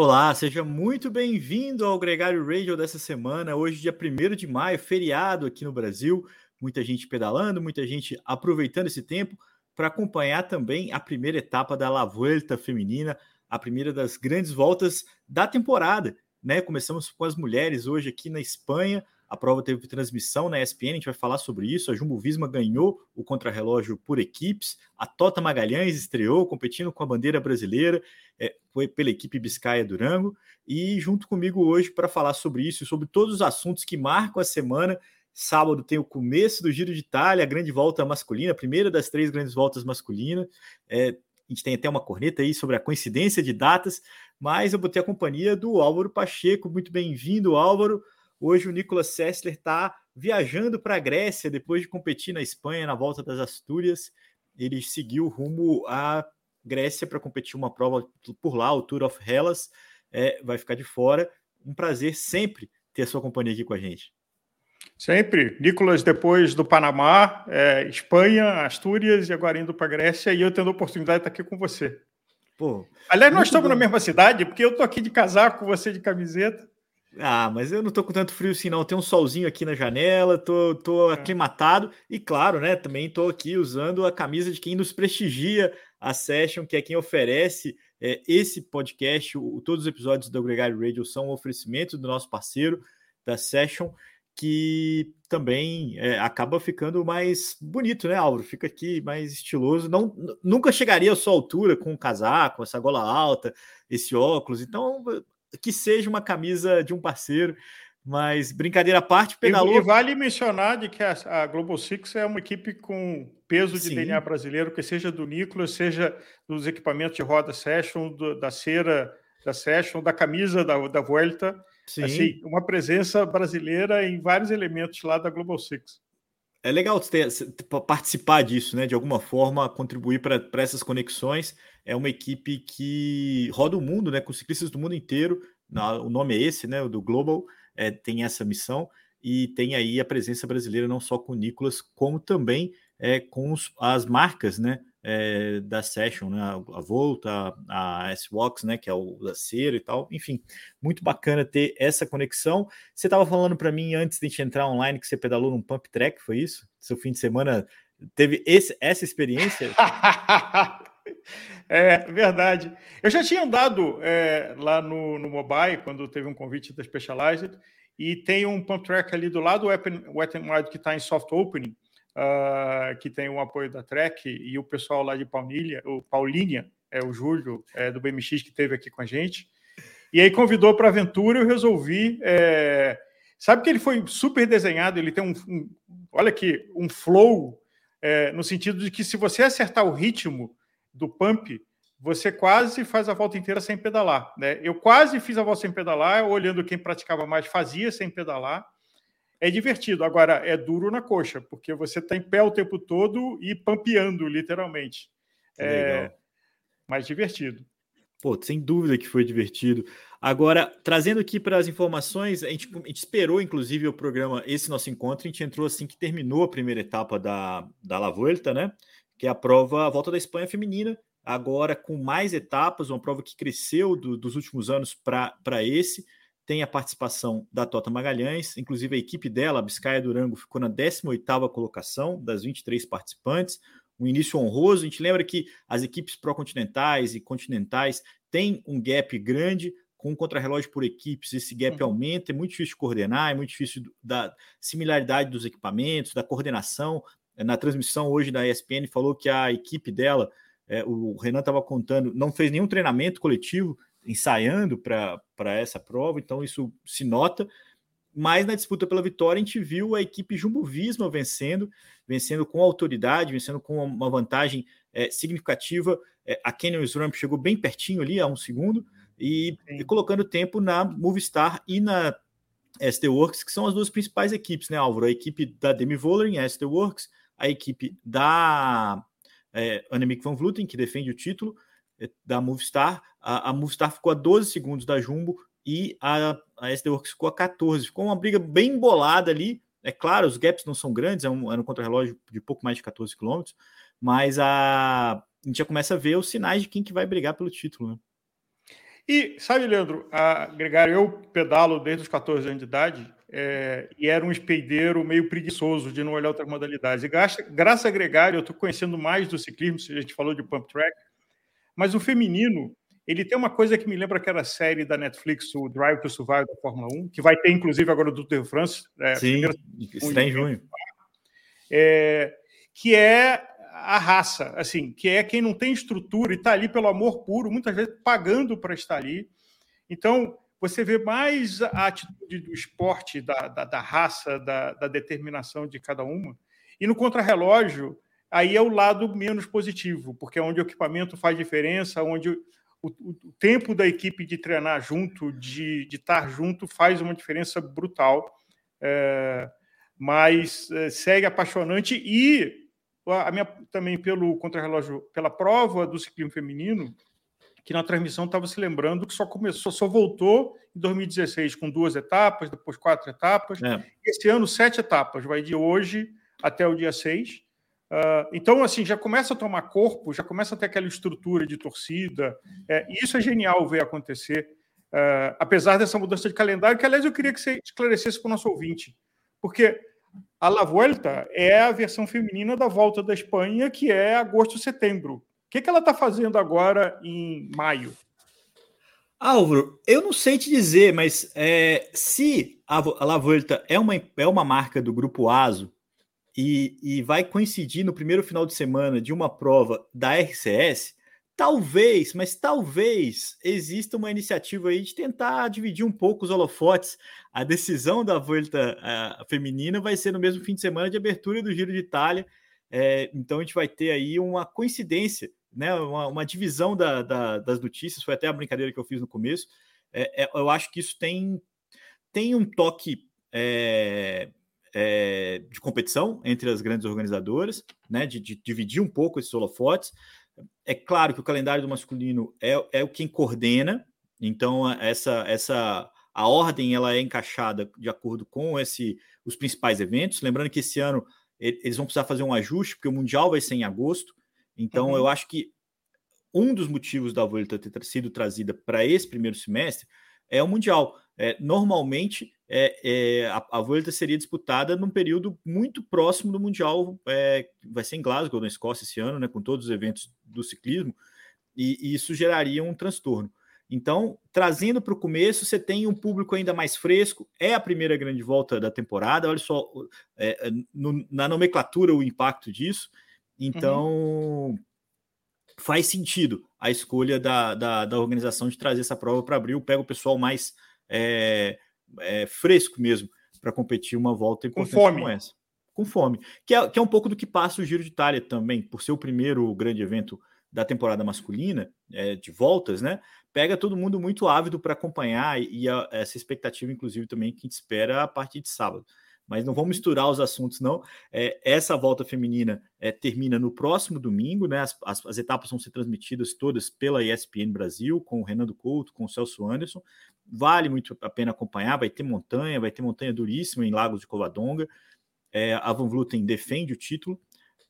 Olá, seja muito bem-vindo ao Gregário Radio dessa semana. Hoje, dia 1 de maio, feriado aqui no Brasil. Muita gente pedalando, muita gente aproveitando esse tempo para acompanhar também a primeira etapa da La Vuelta feminina, a primeira das grandes voltas da temporada. Né? Começamos com as mulheres hoje aqui na Espanha. A prova teve transmissão na ESPN, a gente vai falar sobre isso. A Jumbo Visma ganhou o contrarrelógio por equipes. A Tota Magalhães estreou competindo com a bandeira brasileira, é, foi pela equipe Biscaia Durango. E junto comigo hoje para falar sobre isso e sobre todos os assuntos que marcam a semana. Sábado tem o começo do Giro de Itália, a grande volta masculina, a primeira das três grandes voltas masculinas. É, a gente tem até uma corneta aí sobre a coincidência de datas, mas eu botei a companhia do Álvaro Pacheco. Muito bem-vindo, Álvaro. Hoje o Nicolas Sessler está viajando para a Grécia depois de competir na Espanha na volta das Astúrias. Ele seguiu rumo à Grécia para competir uma prova por lá, o Tour of Hellas. É, vai ficar de fora. Um prazer sempre ter a sua companhia aqui com a gente. Sempre. Nicolas, depois do Panamá, é, Espanha, Astúrias e agora indo para a Grécia, e eu tendo a oportunidade de estar aqui com você. Pô, Aliás, nós estamos bom. na mesma cidade, porque eu estou aqui de casaco, você de camiseta. Ah, mas eu não tô com tanto frio assim, não. Tem um solzinho aqui na janela, tô, tô é. aclimatado e, claro, né, também tô aqui usando a camisa de quem nos prestigia a Session, que é quem oferece é, esse podcast. O, todos os episódios do Gregário Radio são um oferecimento do nosso parceiro da Session, que também é, acaba ficando mais bonito, né, Álvaro? Fica aqui mais estiloso. Não, nunca chegaria à sua altura com um casaco, essa gola alta, esse óculos. Então, que seja uma camisa de um parceiro. Mas brincadeira à parte, pedalou. E, e vale mencionar de que a, a, Global Six é uma equipe com peso de Sim. DNA brasileiro, que seja do Nicolas, seja dos equipamentos de roda Session, do, da cera da Session, da camisa da, da Vuelta. Sim. Assim, uma presença brasileira em vários elementos lá da Global Six. É legal ter, participar disso, né? De alguma forma, contribuir para essas conexões é uma equipe que roda o mundo, né? Com ciclistas do mundo inteiro. o nome é esse, né? O do Global é, tem essa missão e tem aí a presença brasileira não só com o Nicolas, como também é, com os, as marcas, né? É, da Session, né? A Volta, a S-Wax, né? Que é o da cera e tal. Enfim, muito bacana ter essa conexão. Você estava falando para mim antes de a gente entrar online que você pedalou num pump track, foi isso? Seu fim de semana teve esse, essa experiência? É verdade. Eu já tinha andado é, lá no, no mobile, quando teve um convite da Specialized, e tem um pump track ali do lado do Wet n Wild que está em soft opening, uh, que tem o apoio da Trek, e o pessoal lá de Paulínia, o Paulinha, é o Júlio é, do BMX que esteve aqui com a gente. E aí convidou para a aventura, eu resolvi. É... Sabe que ele foi super desenhado, ele tem um, um olha aqui, um flow, é, no sentido de que se você acertar o ritmo do pump, você quase faz a volta inteira sem pedalar. Né? Eu quase fiz a volta sem pedalar, olhando quem praticava mais fazia sem pedalar. É divertido, agora é duro na coxa, porque você está em pé o tempo todo e pampeando, literalmente. É mais divertido. Pô, sem dúvida que foi divertido. Agora, trazendo aqui para as informações, a gente, a gente, esperou, inclusive, o programa, esse nosso encontro, a gente entrou assim que terminou a primeira etapa da, da La Vuelta, né? que é a prova a volta da Espanha feminina, agora com mais etapas, uma prova que cresceu do, dos últimos anos para esse. Tem a participação da Tota Magalhães, inclusive a equipe dela, a Biscaia Durango, ficou na 18ª colocação das 23 participantes. Um início honroso. A gente lembra que as equipes pró-continentais e continentais têm um gap grande, com o contrarrelógio por equipes, esse gap aumenta, é muito difícil de coordenar, é muito difícil da similaridade dos equipamentos, da coordenação, na transmissão hoje da ESPN, falou que a equipe dela, é, o Renan estava contando, não fez nenhum treinamento coletivo ensaiando para essa prova, então isso se nota. Mas na disputa pela vitória, a gente viu a equipe Jumbo Visma vencendo, vencendo com autoridade, vencendo com uma vantagem é, significativa. É, a Canyon Ramp chegou bem pertinho ali, a um segundo, e, e colocando tempo na Movistar e na SD Works, que são as duas principais equipes, né, Álvaro? A equipe da Demi Vollering, a SD Works, a equipe da é, Annemiek van Vleuten, que defende o título é, da Movistar. A, a, Movistar ficou a 12 segundos da Jumbo e a, a SD Works ficou a 14. Ficou uma briga bem embolada ali. É claro, os gaps não são grandes, é um, é um contra-relógio de pouco mais de 14 quilômetros, mas a, a gente já começa a ver os sinais de quem que vai brigar pelo título, né? E sabe, Leandro, a Gregário, eu pedalo desde os 14 anos de idade é, e era um espeideiro meio preguiçoso de não olhar outras modalidades. E graças, graças a Gregário, eu estou conhecendo mais do ciclismo, a gente falou de pump track, mas o feminino, ele tem uma coisa que me lembra aquela série da Netflix, o Drive to Survive da Fórmula 1, que vai ter inclusive agora do Tour de France. É, Sim, está em junho. É, que é a raça, assim, que é quem não tem estrutura e está ali pelo amor puro, muitas vezes pagando para estar ali. Então, você vê mais a atitude do esporte, da, da, da raça, da, da, determinação de cada uma. E no contrarrelógio, aí é o lado menos positivo, porque é onde o equipamento faz diferença, onde o, o, o tempo da equipe de treinar junto, de, de estar junto, faz uma diferença brutal. É, mas é, segue apaixonante e a minha também pelo contrarrelógio, pela prova do ciclismo feminino, que na transmissão estava se lembrando que só começou, só voltou em 2016 com duas etapas, depois quatro etapas. É. Esse ano, sete etapas, vai de hoje até o dia 6. Ah, então, assim, já começa a tomar corpo, já começa a ter aquela estrutura de torcida. É, e isso é genial ver acontecer, uh, apesar dessa mudança de calendário, que, aliás, eu queria que você esclarecesse para o nosso ouvinte. Porque a La Vuelta é a versão feminina da Volta da Espanha, que é agosto-setembro. O que, que ela está fazendo agora em maio? Álvaro, eu não sei te dizer, mas é, se a, a La Vuelta é uma, é uma marca do grupo ASO e, e vai coincidir no primeiro final de semana de uma prova da RCS, Talvez, mas talvez exista uma iniciativa aí de tentar dividir um pouco os holofotes. A decisão da volta uh, feminina vai ser no mesmo fim de semana de abertura do Giro de Itália. É, então a gente vai ter aí uma coincidência, né? Uma, uma divisão da, da, das notícias. Foi até a brincadeira que eu fiz no começo. É, é, eu acho que isso tem, tem um toque é, de competição entre as grandes organizadoras, né? De, de dividir um pouco esses holofotes. É claro que o calendário do masculino é, é o quem coordena, então essa essa a ordem ela é encaixada de acordo com esse os principais eventos. Lembrando que esse ano eles vão precisar fazer um ajuste porque o mundial vai ser em agosto. Então uhum. eu acho que um dos motivos da Volta ter sido trazida para esse primeiro semestre é o mundial. É, normalmente é, é, a, a Vuelta seria disputada num período muito próximo do Mundial, é, vai ser em Glasgow, na Escócia, esse ano, né, com todos os eventos do ciclismo, e, e isso geraria um transtorno. Então, trazendo para o começo, você tem um público ainda mais fresco, é a primeira grande volta da temporada, olha só é, no, na nomenclatura o impacto disso, então uhum. faz sentido a escolha da, da, da organização de trazer essa prova para abril, pega o pessoal mais é, fresco mesmo para competir uma volta importante com fome. como essa. Com fome. Que é, que é um pouco do que passa o Giro de Itália também, por ser o primeiro grande evento da temporada masculina, é, de voltas, né? Pega todo mundo muito ávido para acompanhar e, e a, essa expectativa, inclusive, também que a gente espera a partir de sábado. Mas não vamos misturar os assuntos, não. É, essa volta feminina é, termina no próximo domingo, né? As, as, as, etapas vão ser transmitidas todas pela ESPN Brasil, com o Renan Couto, com o Celso Anderson vale muito a pena acompanhar. Vai ter montanha, vai ter montanha duríssima em Lagos de Covadonga. É, a Van Vluten defende o título.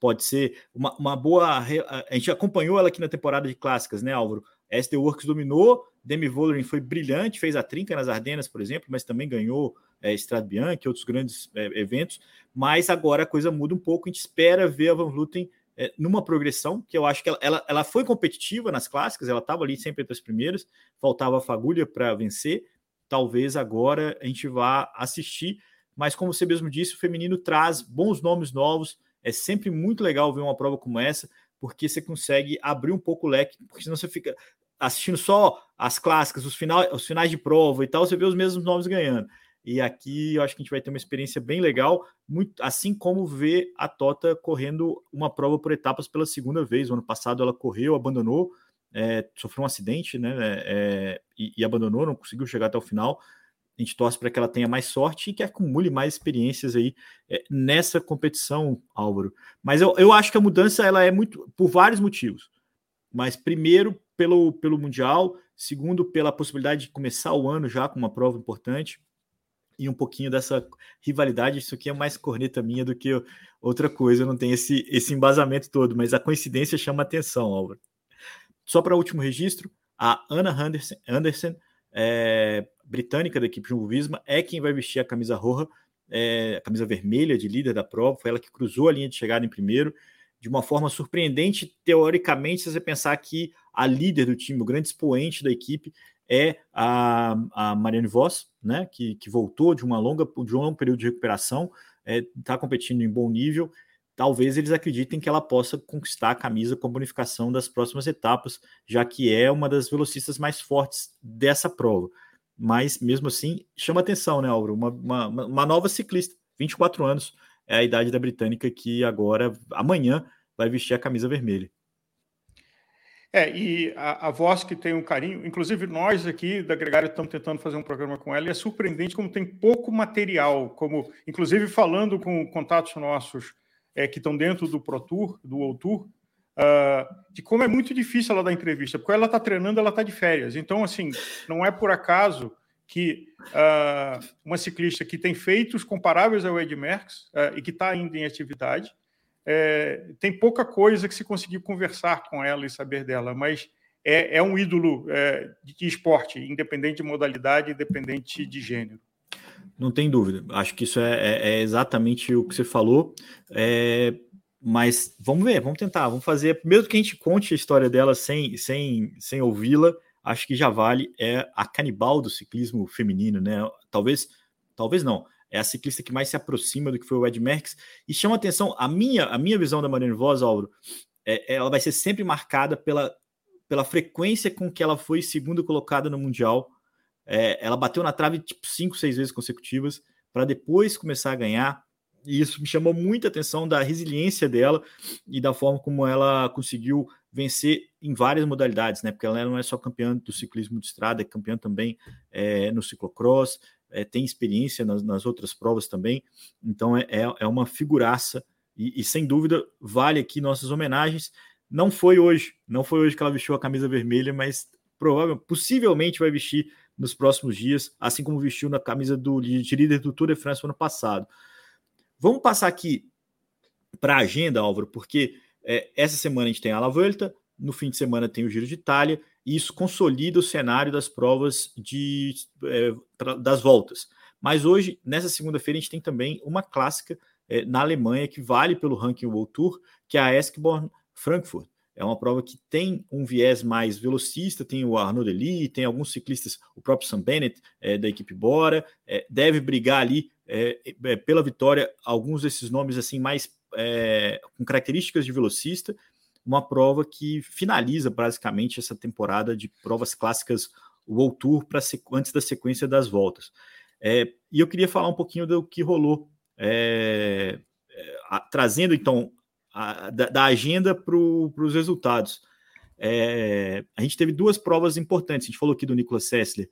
Pode ser uma, uma boa. A gente acompanhou ela aqui na temporada de clássicas, né, Álvaro? A SD Works dominou, Demi Vollering foi brilhante, fez a trinca nas Ardenas, por exemplo, mas também ganhou é, Strade Bianchi, outros grandes é, eventos. Mas agora a coisa muda um pouco. A gente espera ver a Van Vluten é, numa progressão, que eu acho que ela, ela, ela foi competitiva nas clássicas, ela estava ali sempre entre as primeiras, faltava a fagulha para vencer. Talvez agora a gente vá assistir, mas como você mesmo disse, o feminino traz bons nomes novos. É sempre muito legal ver uma prova como essa, porque você consegue abrir um pouco o leque, porque senão você fica assistindo só as clássicas, os, final, os finais de prova e tal, você vê os mesmos nomes ganhando. E aqui eu acho que a gente vai ter uma experiência bem legal, muito assim como ver a Tota correndo uma prova por etapas pela segunda vez. O ano passado ela correu, abandonou, é, sofreu um acidente, né? É, e, e, abandonou, não conseguiu chegar até o final. A gente torce para que ela tenha mais sorte e que acumule mais experiências aí é, nessa competição, Álvaro. Mas eu, eu acho que a mudança ela é muito por vários motivos. Mas primeiro pelo, pelo Mundial, segundo pela possibilidade de começar o ano já com uma prova importante e um pouquinho dessa rivalidade. Isso aqui é mais corneta minha do que outra coisa, não tem esse, esse embasamento todo, mas a coincidência chama atenção, Álvaro. Só para último registro, A Anna Anderson, Anderson é, britânica da equipe Jumbo Visma, é quem vai vestir a camisa roja, é, a camisa vermelha de líder da prova. Foi ela que cruzou a linha de chegada em primeiro, de uma forma surpreendente, teoricamente, se você pensar que a líder do time, o grande expoente da equipe, é a, a Marianne Voss, né, que, que voltou de, uma longa, de um longo período de recuperação, está é, competindo em bom nível. Talvez eles acreditem que ela possa conquistar a camisa com a bonificação das próximas etapas, já que é uma das velocistas mais fortes dessa prova. Mas mesmo assim, chama atenção, né, Álvaro? Uma, uma, uma nova ciclista, 24 anos, é a idade da britânica que agora, amanhã, vai vestir a camisa vermelha. É, e a, a voz que tem um carinho, inclusive nós aqui da Gregário estamos tentando fazer um programa com ela, e é surpreendente como tem pouco material, como inclusive falando com contatos nossos é, que estão dentro do Pro Tour, do World Tour, uh, de como é muito difícil ela dar entrevista, porque ela está treinando, ela está de férias. Então, assim, não é por acaso que uh, uma ciclista que tem feitos comparáveis ao Ed Merckx uh, e que está ainda em atividade, é, tem pouca coisa que se conseguir conversar com ela e saber dela, mas é, é um ídolo é, de esporte, independente de modalidade, independente de gênero. Não tem dúvida. Acho que isso é, é, é exatamente o que você falou. É, mas vamos ver, vamos tentar, vamos fazer. Mesmo que a gente conte a história dela sem, sem, sem ouvi-la, acho que já vale. É a canibal do ciclismo feminino, né? Talvez, talvez não é a ciclista que mais se aproxima do que foi o Ed Merckx. E chama atenção, a minha, a minha visão da Mariana Voz, Álvaro, é, ela vai ser sempre marcada pela, pela frequência com que ela foi segunda colocada no Mundial. É, ela bateu na trave tipo cinco, seis vezes consecutivas para depois começar a ganhar. E isso me chamou muita atenção da resiliência dela e da forma como ela conseguiu vencer em várias modalidades, né? Porque ela não é só campeã do ciclismo de estrada, é campeã também é, no ciclocross, é, tem experiência nas, nas, outras provas também, então é, é, é uma figuraça e, e, sem dúvida vale aqui nossas homenagens. Não foi hoje, não foi hoje que ela vestiu a camisa vermelha, mas provavelmente, possivelmente vai vestir nos próximos dias, assim como vestiu na camisa do de líder do Tour de France no ano passado. Vamos passar aqui para a agenda, Álvaro, porque é, essa semana a gente tem a La Volta, no fim de semana tem o Giro de Itália, e isso consolida o cenário das provas de, é, pra, das voltas. Mas hoje, nessa segunda-feira, a gente tem também uma clássica é, na Alemanha que vale pelo ranking World Tour, que é a Eskborn Frankfurt. É uma prova que tem um viés mais velocista, tem o Arnaud Delis, tem alguns ciclistas, o próprio Sam Bennett é, da equipe Bora, é, deve brigar ali é, é, pela vitória alguns desses nomes assim mais é, com características de velocista, uma prova que finaliza basicamente essa temporada de provas clássicas World Tour para antes da sequência das voltas. É, e eu queria falar um pouquinho do que rolou, é, é, a, trazendo então a, da, da, agenda para os resultados. É, a gente teve duas provas importantes. A gente falou aqui do Nicolas Sessler,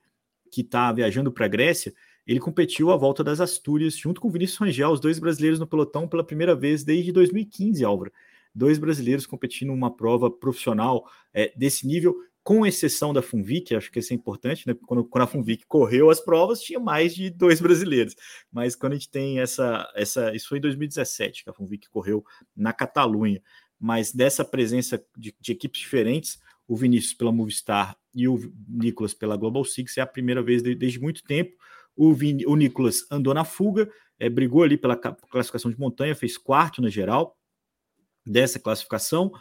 que está viajando para a Grécia. Ele competiu a volta das Astúrias junto com o Vinícius Rangel, os dois brasileiros no pelotão pela primeira vez desde 2015, Álvaro dois brasileiros competindo numa prova profissional é, desse nível, com exceção da Funvic, acho que isso é importante, né? Quando, quando a Funvic correu as provas, tinha mais de dois brasileiros. Mas quando a gente tem essa, essa isso foi em 2017 que a Funvic correu na Catalunha. Mas dessa presença de, de equipes diferentes, o Vinícius pela Movistar e o Nicolas pela Global Six é a primeira vez de, desde muito tempo. O, Vin, o Nicolas andou na fuga, é, brigou ali pela classificação de montanha, fez quarto na geral, dessa classificação.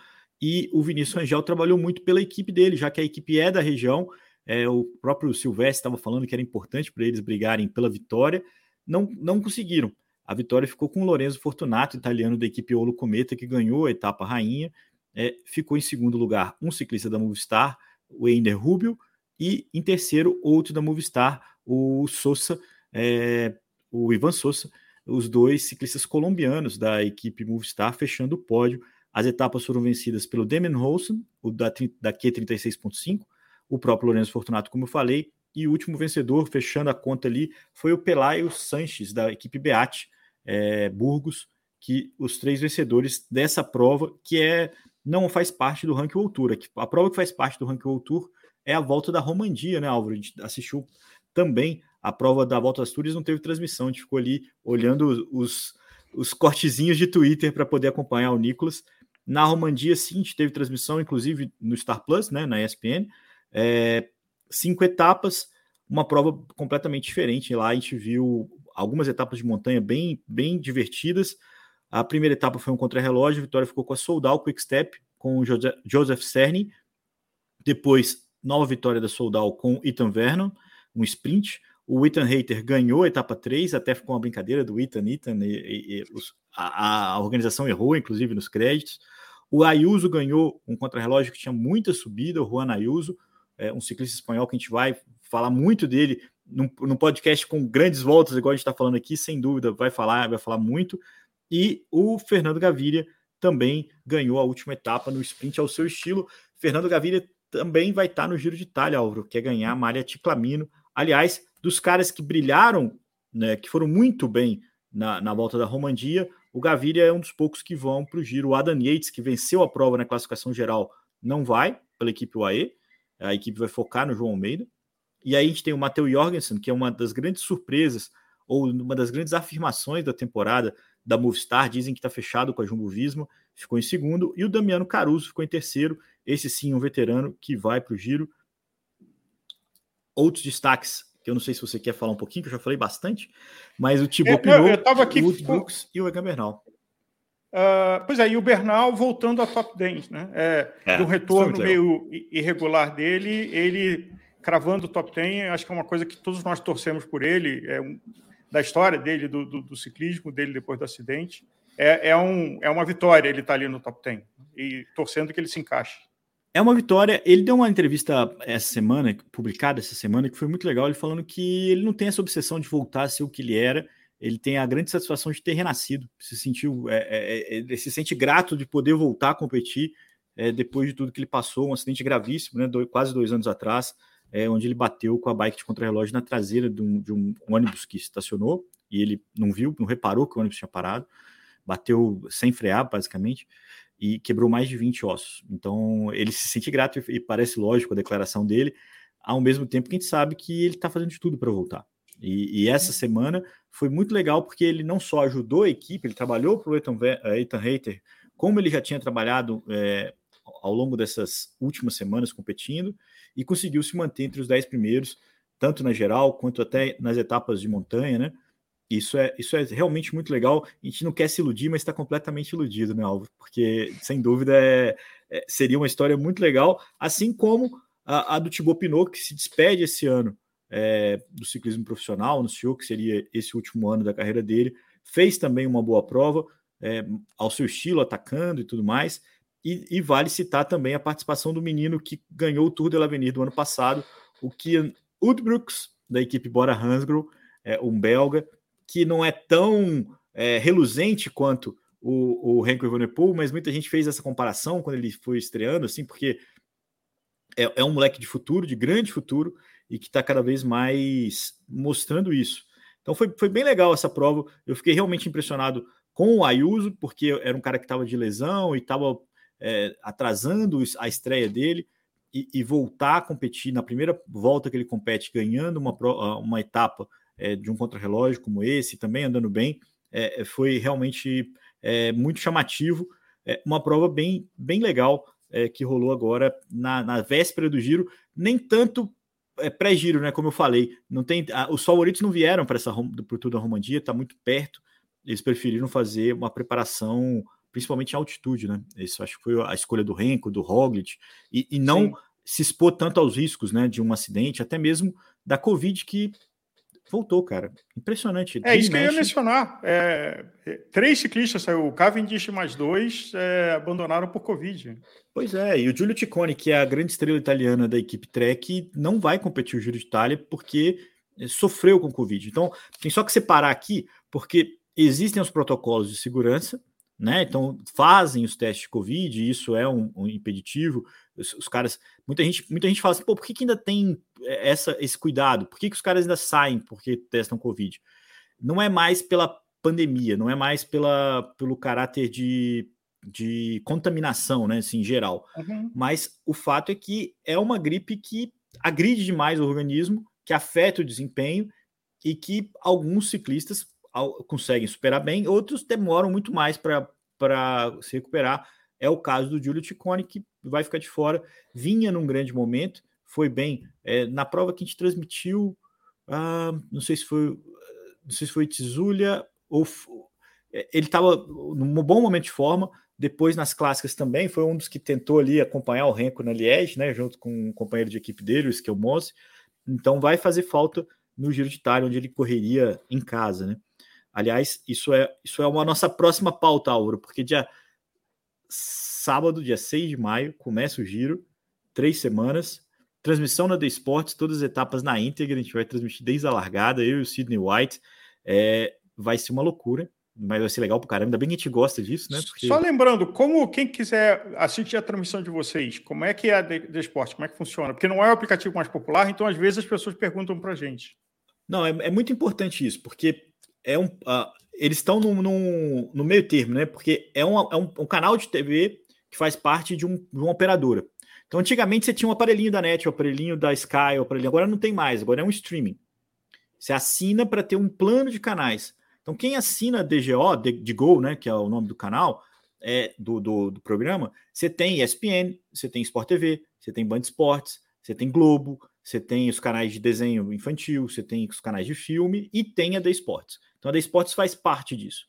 E o Vinícius Rangel trabalhou muito pela equipe dele, já que a equipe é da região. É, o próprio Silvestre estava falando que era importante para eles brigarem pela vitória. Não, não conseguiram. A vitória ficou com o Lorenzo Fortunato, italiano da equipe Olo Cometa, que ganhou a etapa rainha. É, ficou em segundo lugar um ciclista da Movistar, o Ender Rubio, e em terceiro, outro da Movistar, o Sousa, é, o Ivan Sousa, os dois ciclistas colombianos da equipe Movistar fechando o pódio. As etapas foram vencidas pelo Damon Holson, o da, da Q36.5, o próprio Lourenço Fortunato, como eu falei, e o último vencedor, fechando a conta ali, foi o Pelayo Sanches, da equipe Beat é, Burgos, que os três vencedores dessa prova, que é não faz parte do ranking World Tour. A prova que faz parte do ranking World Tour é a volta da Romandia, né, Álvaro? A gente assistiu também a prova da Volta às Astúrias não teve transmissão, a gente ficou ali olhando os, os cortezinhos de Twitter para poder acompanhar o Nicolas. Na Romandia, sim, a gente teve transmissão, inclusive no Star Plus, né, na ESPN. É, cinco etapas, uma prova completamente diferente. Lá a gente viu algumas etapas de montanha bem, bem divertidas. A primeira etapa foi um contrarrelógio, a vitória ficou com a Soldal Quick Step, com o Joseph Cerny. Depois, nova vitória da Soldal com Ethan Vernon, um sprint. O Ethan Hater ganhou a etapa 3, até ficou uma brincadeira do Ethan, Ethan, e, e, e a, a, organização errou, inclusive, nos créditos. O Ayuso ganhou um contrarrelógio que tinha muita subida, o Juan Ayuso, é, um ciclista espanhol que a gente vai falar muito dele num podcast com grandes voltas, igual a gente está falando aqui, sem dúvida, vai falar, vai falar muito. E o Fernando Gaviria também ganhou a última etapa no sprint ao seu estilo. Fernando Gaviria também vai estar tá no Giro de Itália, Álvaro, que é ganhar a malha Ticlamino. Aliás, dos caras que brilharam, né, que foram muito bem na, na volta da Romandia, o Gaviria é um dos poucos que vão para o Giro. O Adam Yates, que venceu a prova na classificação geral, não vai pela equipe UAE. A equipe vai focar no João Almeida. E aí a gente tem o Matheus Jorgensen, que é uma das grandes surpresas, ou uma das grandes afirmações da temporada da Movistar. Dizem que está fechado com a Jumbo Visma, ficou em segundo. E o Damiano Caruso ficou em terceiro. Esse sim, um veterano que vai para o Giro. Outros destaques, que eu não sei se você quer falar um pouquinho, que eu já falei bastante, mas o Thibaut Pinot, aqui o Brooks e o Egan Bernal. Uh, pois é, e o Bernal voltando a top 10, né? É, é, do retorno meio irregular dele, ele cravando o top 10, acho que é uma coisa que todos nós torcemos por ele, é um, da história dele, do, do, do, ciclismo dele depois do acidente. É, é, um, é uma vitória ele estar tá ali no top 10 e torcendo que ele se encaixe. É uma vitória. Ele deu uma entrevista essa semana, publicada essa semana, que foi muito legal. Ele falando que ele não tem essa obsessão de voltar a ser o que ele era ele tem a grande satisfação de ter renascido, se sentiu, é, é, é, ele se sente grato de poder voltar a competir é, depois de tudo que ele passou, um acidente gravíssimo, né, dois, quase dois anos atrás, é, onde ele bateu com a bike de contrarrelógio na traseira de um, de um, ônibus que estacionou e ele não viu, não reparou que o ônibus tinha parado, bateu sem frear, basicamente, e quebrou mais de 20 ossos. Então ele se sente grato e, parece lógico a declaração dele, ao mesmo tempo que a gente sabe que ele está fazendo de tudo para voltar. E, e, essa semana foi muito legal porque ele não só ajudou a equipe, ele trabalhou para o Ethan, eh, Ethan Hater, como ele já tinha trabalhado é, ao longo dessas últimas semanas competindo, e conseguiu se manter entre os dez primeiros, tanto na geral quanto até nas etapas de montanha, né? Isso é, isso é realmente muito legal. A gente não quer se iludir, mas está completamente iludido, né, Álvaro? Porque, sem dúvida, é, é, seria uma história muito legal, assim como a, a do Thibaut Pinot, que se despede esse ano é, do ciclismo profissional, anunciou que seria esse último ano da carreira dele, fez também uma boa prova, é, ao seu estilo, atacando e tudo mais. E, e, vale citar também a participação do menino que ganhou o Tour de l'Avenir do ano passado, o Kian Udbrooks, da equipe Bora Hansgrohe, é, um belga, que não é tão é, reluzente quanto o, o Henry Evenepoel, mas muita gente fez essa comparação quando ele foi estreando, assim, porque é, é um moleque de futuro, de grande futuro, e que está cada vez mais mostrando isso. Então foi, foi bem legal essa prova. Eu fiquei realmente impressionado com o Ayuso, porque era um cara que estava de lesão e estava é, atrasando a estreia dele. E, e, voltar a competir na primeira volta que ele compete, ganhando uma, uma etapa é, de um contrarrelógio como esse, também andando bem, é, foi realmente é, muito chamativo. É, uma prova bem, bem legal é, que rolou agora na, na véspera do giro, nem tanto é pré-giro, né? Como eu falei, não tem os favoritos não vieram para essa pro Tour da Romandia, está muito perto. Eles preferiram fazer uma preparação, principalmente em altitude, né? Isso acho que foi a escolha do Renko, do Roglic, e, e não Sim. se expor tanto aos riscos, né? De um acidente, até mesmo da Covid que voltou, cara. Impressionante. É isso que eu ia mencionar. É, é, três ciclistas saiu, o Cavendish mais dois é, abandonaram por Covid. Pois é, e o Giulio Ciccone, que é a grande estrela italiana da equipe Trek, não vai competir o Giro de Itália porque é, sofreu com Covid. Então, tem só que separar aqui, porque existem os protocolos de segurança, né? Então fazem os testes de Covid, isso é um, um impeditivo. Os, os, caras, muita gente, muita gente fala assim, pô, por que, que ainda tem é, essa, esse cuidado? Por que, que os caras ainda saem porque testam Covid? Não é mais pela pandemia, não é mais pela, pelo caráter de, de contaminação, né? Assim, em geral. Uhum. Mas o fato é que é uma gripe que agride demais o organismo, que afeta o desempenho e que alguns ciclistas conseguem superar bem, outros demoram muito mais para se recuperar. É o caso do Giulio Ciccone, que vai ficar de fora. Vinha num grande momento, foi bem. É, na prova que a gente transmitiu, ah, não sei se foi não sei se foi Tizulia ou é, ele estava num bom momento de forma. Depois nas clássicas também foi um dos que tentou ali acompanhar o Renko na Liège, né, junto com um companheiro de equipe dele, o Skelmose. Então vai fazer falta no Giro de Itália, onde ele correria em casa, né? Aliás, isso é isso é uma nossa próxima pauta, Auro, porque dia sábado, dia 6 de maio, começa o Giro, três semanas, transmissão na The Sports, todas as etapas na íntegra, a gente vai transmitir desde a largada, eu e o Sidney White, é, vai ser uma loucura mas vai ser legal pro caramba. Ainda bem que a gente gosta disso, né? Porque... Só lembrando, como quem quiser assistir a transmissão de vocês, como é que é a de, esporte? Como é que funciona? Porque não é o aplicativo mais popular, então às vezes as pessoas perguntam pra gente. Não, é, é muito importante isso, porque é um, uh, eles estão no, no, no, meio termo, né? Porque é, um, é um, um, canal de TV que faz parte de, um, de uma operadora. Então, antigamente você tinha um aparelhinho da NET, um aparelhinho da Sky, um aparelhinho. Agora não tem mais, agora é um streaming. Você assina para ter um plano de canais. Então, quem assina DGO, de, Go, né, que é o nome do canal, é, do, do, do, programa, você tem ESPN, você tem Sport TV, você tem Band Esportes, você tem Globo, você tem os canais de desenho infantil, você tem os canais de filme e tem a The Esportes. Então, a The Esportes faz parte disso.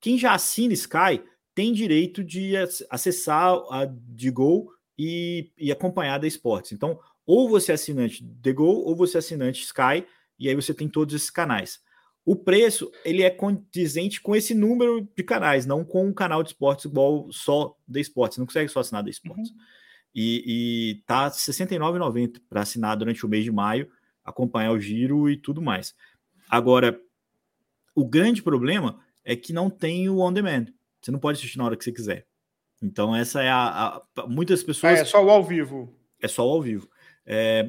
Quem já assina Sky tem direito de acessar a de Go e, e acompanhar a The Esportes. Então, ou você é assinante The Go ou você é assinante Sky, e aí você tem todos esses canais o preço ele é condizente com esse número de canais, não com um canal de esportes igual só da esportes. Não consegue só assinar da esportes. Uhum. E, e tá R$ 69,90 para assinar durante o mês de maio, acompanhar o giro e tudo mais. Agora, o grande problema é que não tem o on demand. Você não pode assistir na hora que você quiser. Então, essa é a. a muitas pessoas. É, é só o ao vivo. É só o ao vivo. É,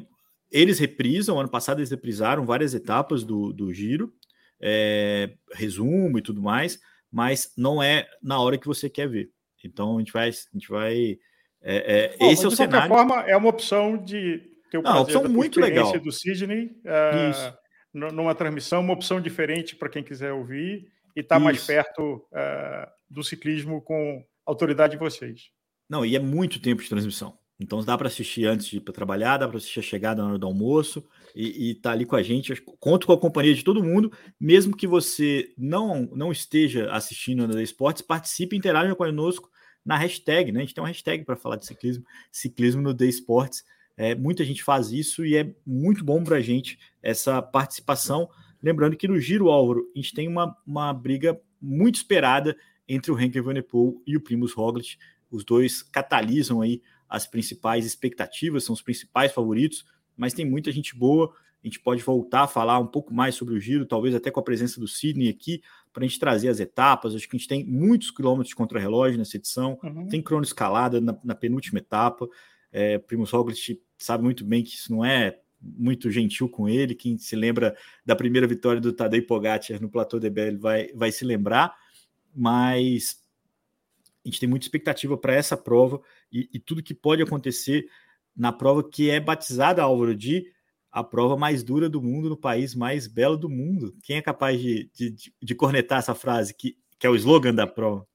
eles reprisam, ano passado eles reprisaram várias etapas do, do giro, é, resumo e tudo mais, mas não é na hora que você quer ver. Então a gente vai, a gente vai. É, é, Bom, esse é o cenário. De qualquer forma, é uma opção de ter o não, opção muito legal do Sidney uh, numa transmissão, uma opção diferente para quem quiser ouvir e estar tá mais perto uh, do ciclismo com autoridade de vocês. Não, e é muito tempo de transmissão. Então dá para assistir antes de ir para trabalhar, dá para assistir a chegada na hora do almoço e, e tá ali com a gente. Conto com a companhia de todo mundo, mesmo que você não não esteja assistindo na Esportes, participe e interaja conosco na hashtag, né? A gente tem uma hashtag para falar de ciclismo, ciclismo no The Esportes. É, muita gente faz isso e é muito bom para a gente essa participação. Lembrando que no Giro Álvaro a gente tem uma, uma briga muito esperada entre o Henker Vanepoel e o Primus Roglic. Os dois catalisam aí as principais expectativas, são os principais favoritos, mas tem muita gente boa. A gente pode voltar a falar um pouco mais sobre o giro, talvez até com a presença do Sidney aqui, para a gente trazer as etapas. Acho que a gente tem muitos quilômetros de contra-relógio nessa edição, uhum. tem crono escalada na, na penúltima etapa. É, Primo sabe muito bem que isso não é muito gentil com ele. Quem se lembra da primeira vitória do Tadej Pogacar no Plateau de Belle vai, vai se lembrar, mas a gente tem muita expectativa para essa prova e, e, tudo que pode acontecer na prova que é batizada, Álvaro, de a prova mais dura do mundo, no país mais belo do mundo. Quem é capaz de, de, de cornetar essa frase, que, que é o slogan da prova?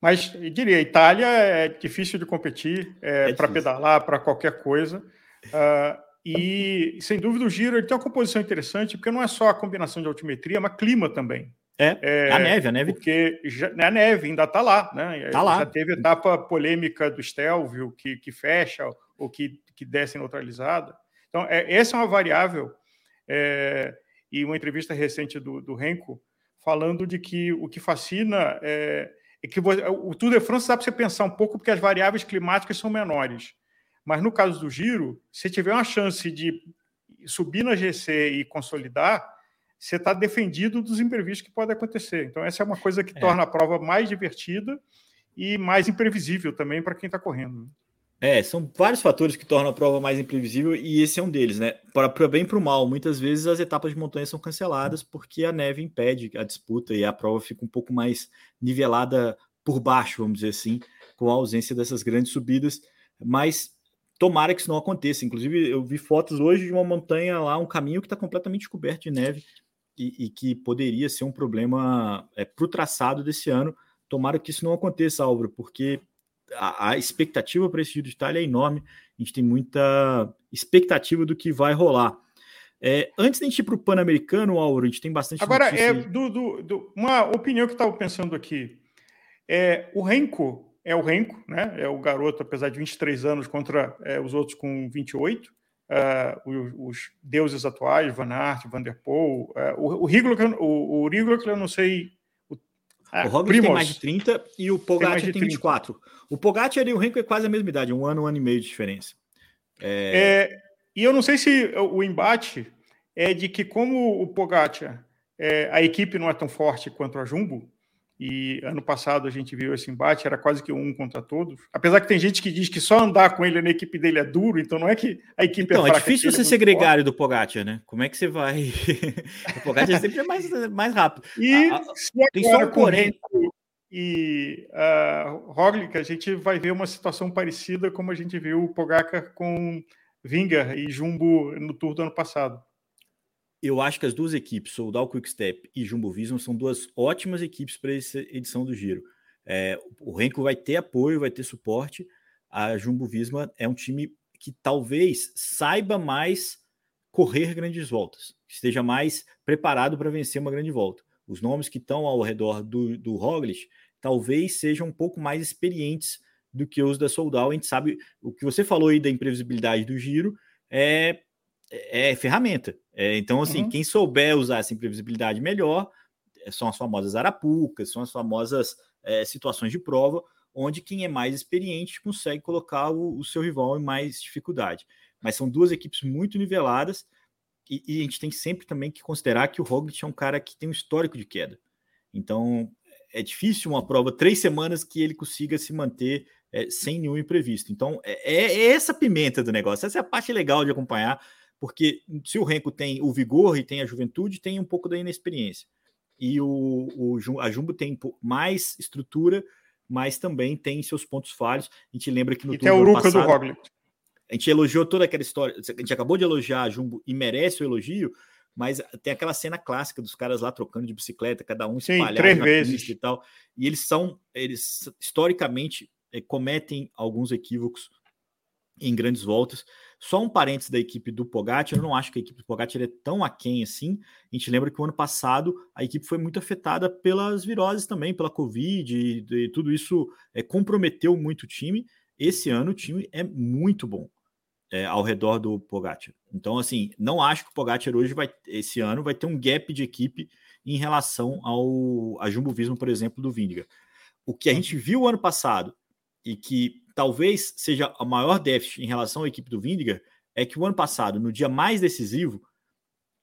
Mas eu diria, Itália é difícil de competir é, é para pedalar, para qualquer coisa. Uh, e, sem dúvida, o Giro ele tem uma composição interessante, porque não é só a combinação de altimetria, mas clima também. É, é, a neve, a neve. Porque já, a neve ainda está lá, né? Tá lá. Já teve etapa polêmica do Stelvio, que, que fecha ou que, que desce neutralizada. Então, é, essa é uma variável. É, e uma entrevista recente do, do Renko falando de que o que fascina é, é que o Tour de France dá para você pensar um pouco porque as variáveis climáticas são menores. Mas no caso do Giro, se tiver uma chance de subir na GC e consolidar, você está defendido dos imprevistos que podem acontecer. Então, essa é uma coisa que é. torna a prova mais divertida e mais imprevisível também para quem está correndo. É, são vários fatores que tornam a prova mais imprevisível e esse é um deles, né? Para bem para o mal, muitas vezes as etapas de montanha são canceladas porque a neve impede a disputa e a prova fica um pouco mais nivelada por baixo, vamos dizer assim, com a ausência dessas grandes subidas. Mas tomara que isso não aconteça. Inclusive, eu vi fotos hoje de uma montanha lá, um caminho que está completamente coberto de neve e, e que poderia ser um problema é, para o traçado desse ano. Tomara que isso não aconteça, Álvaro, porque a, a expectativa para esse Giro de Itália é enorme. A gente tem muita expectativa do que vai rolar. É, antes de a gente ir para o Pan-Americano, Auro, a gente tem bastante. Agora, é, do, do, do, uma opinião que estava pensando aqui. É, o Renko é o Renko, né? É o garoto, apesar de 23 anos, contra é, os outros com 28. Uh, os, os, deuses atuais, Van Aert, Van der Poel, uh, o, o Riglock, o, o Riglock, eu não sei. O, ah, o Roglic tem mais de 30 e o Pogacar tem, tem 24. O Pogacar e o Renko é quase a mesma idade, um ano, um ano e meio de diferença. É... É, e eu não sei se o embate é de que como o Pogacar, é, a equipe não é tão forte quanto a Jumbo, e ano passado a gente viu esse embate, era quase que um contra todos. Apesar que tem gente que diz que só andar com ele na equipe dele é duro, então não é que a equipe então, é fraca. é difícil você é ser gregário do Pogacar, né? Como é que você vai? o Pogacar é sempre mais, mais rápido. E a, tem só um porém. E uh, Roglic, a gente vai ver uma situação parecida como a gente viu o Pogacar com Vingar e Jumbo no Tour do ano passado eu acho que as duas equipes, Soldal Quickstep e Jumbo Visma, são duas ótimas equipes para essa edição do Giro. É, o Renko vai ter apoio, vai ter suporte. A Jumbo Visma é um time que talvez saiba mais correr grandes voltas, esteja mais preparado para vencer uma grande volta. Os nomes que estão ao redor do, do Roglic talvez sejam um pouco mais experientes do que os da Soldal. A gente sabe o que você falou aí da imprevisibilidade do giro é é, é ferramenta. É, então, assim, uhum. quem souber usar essa imprevisibilidade melhor é, são as famosas arapucas, são as famosas é, situações de prova, onde quem é mais experiente consegue colocar o, o, seu rival em mais dificuldade. Mas são duas equipes muito niveladas e, e, a gente tem sempre também que considerar que o Roglic é um cara que tem um histórico de queda. Então, é difícil uma prova, três semanas, que ele consiga se manter é, sem nenhum imprevisto. Então, é, é, essa pimenta do negócio, essa é a parte legal de acompanhar porque se o Renko tem o vigor e tem a juventude, tem um pouco da inexperiência. E o, o a Jumbo tem mais estrutura, mas também tem seus pontos falhos. A gente lembra que no e tem o Ruka do Roglic. A gente elogiou toda aquela história. A gente acabou de elogiar a Jumbo e merece o elogio, mas tem aquela cena clássica dos caras lá trocando de bicicleta, cada um Sim, três vezes e tal. E eles são, eles historicamente é, cometem alguns equívocos em grandes voltas. Só um parênteses da equipe do Pogacar, eu não acho que a equipe do Pogacar é tão aquém assim. A gente lembra que o ano passado a equipe foi muito afetada pelas viroses também, pela Covid, e, e tudo isso é, comprometeu muito o time. Esse ano o time é muito bom é, ao redor do Pogacar. Então, assim, não acho que o Pogacar hoje vai, esse ano, vai ter um gap de equipe em relação ao a Jumbo Visma, por exemplo, do Vindiga. O que a gente viu ano passado e que talvez seja a maior déficit em relação à equipe do Vindiger é que o ano passado, no dia mais decisivo,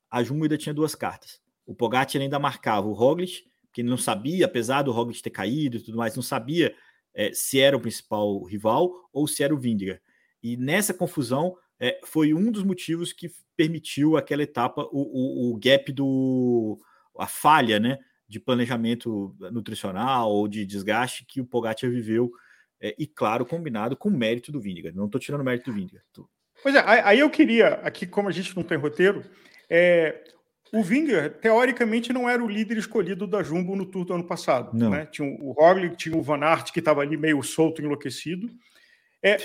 a Jumbo tinha duas cartas. O Pogacar ainda marcava o Roglic, que ele não sabia, apesar do Roglic ter caído e tudo mais, não sabia é, se era o principal rival ou se era o Vindiger. E nessa confusão é, foi um dos motivos que permitiu aquela etapa, o, o, o gap do a falha, né, de planejamento nutricional ou de desgaste que o Pogacar viveu é, e, claro, combinado com o mérito do Vindiga. Não estou tirando o mérito do Vindiga. Tô... Pois é, aí eu queria, aqui, como a gente não tem roteiro, é, o Vinga, teoricamente, não era o líder escolhido da Jumbo no Tour do ano passado. Não. Né? Tinha o Roglic, tinha o Van Aert, que estava ali meio solto, enlouquecido. É,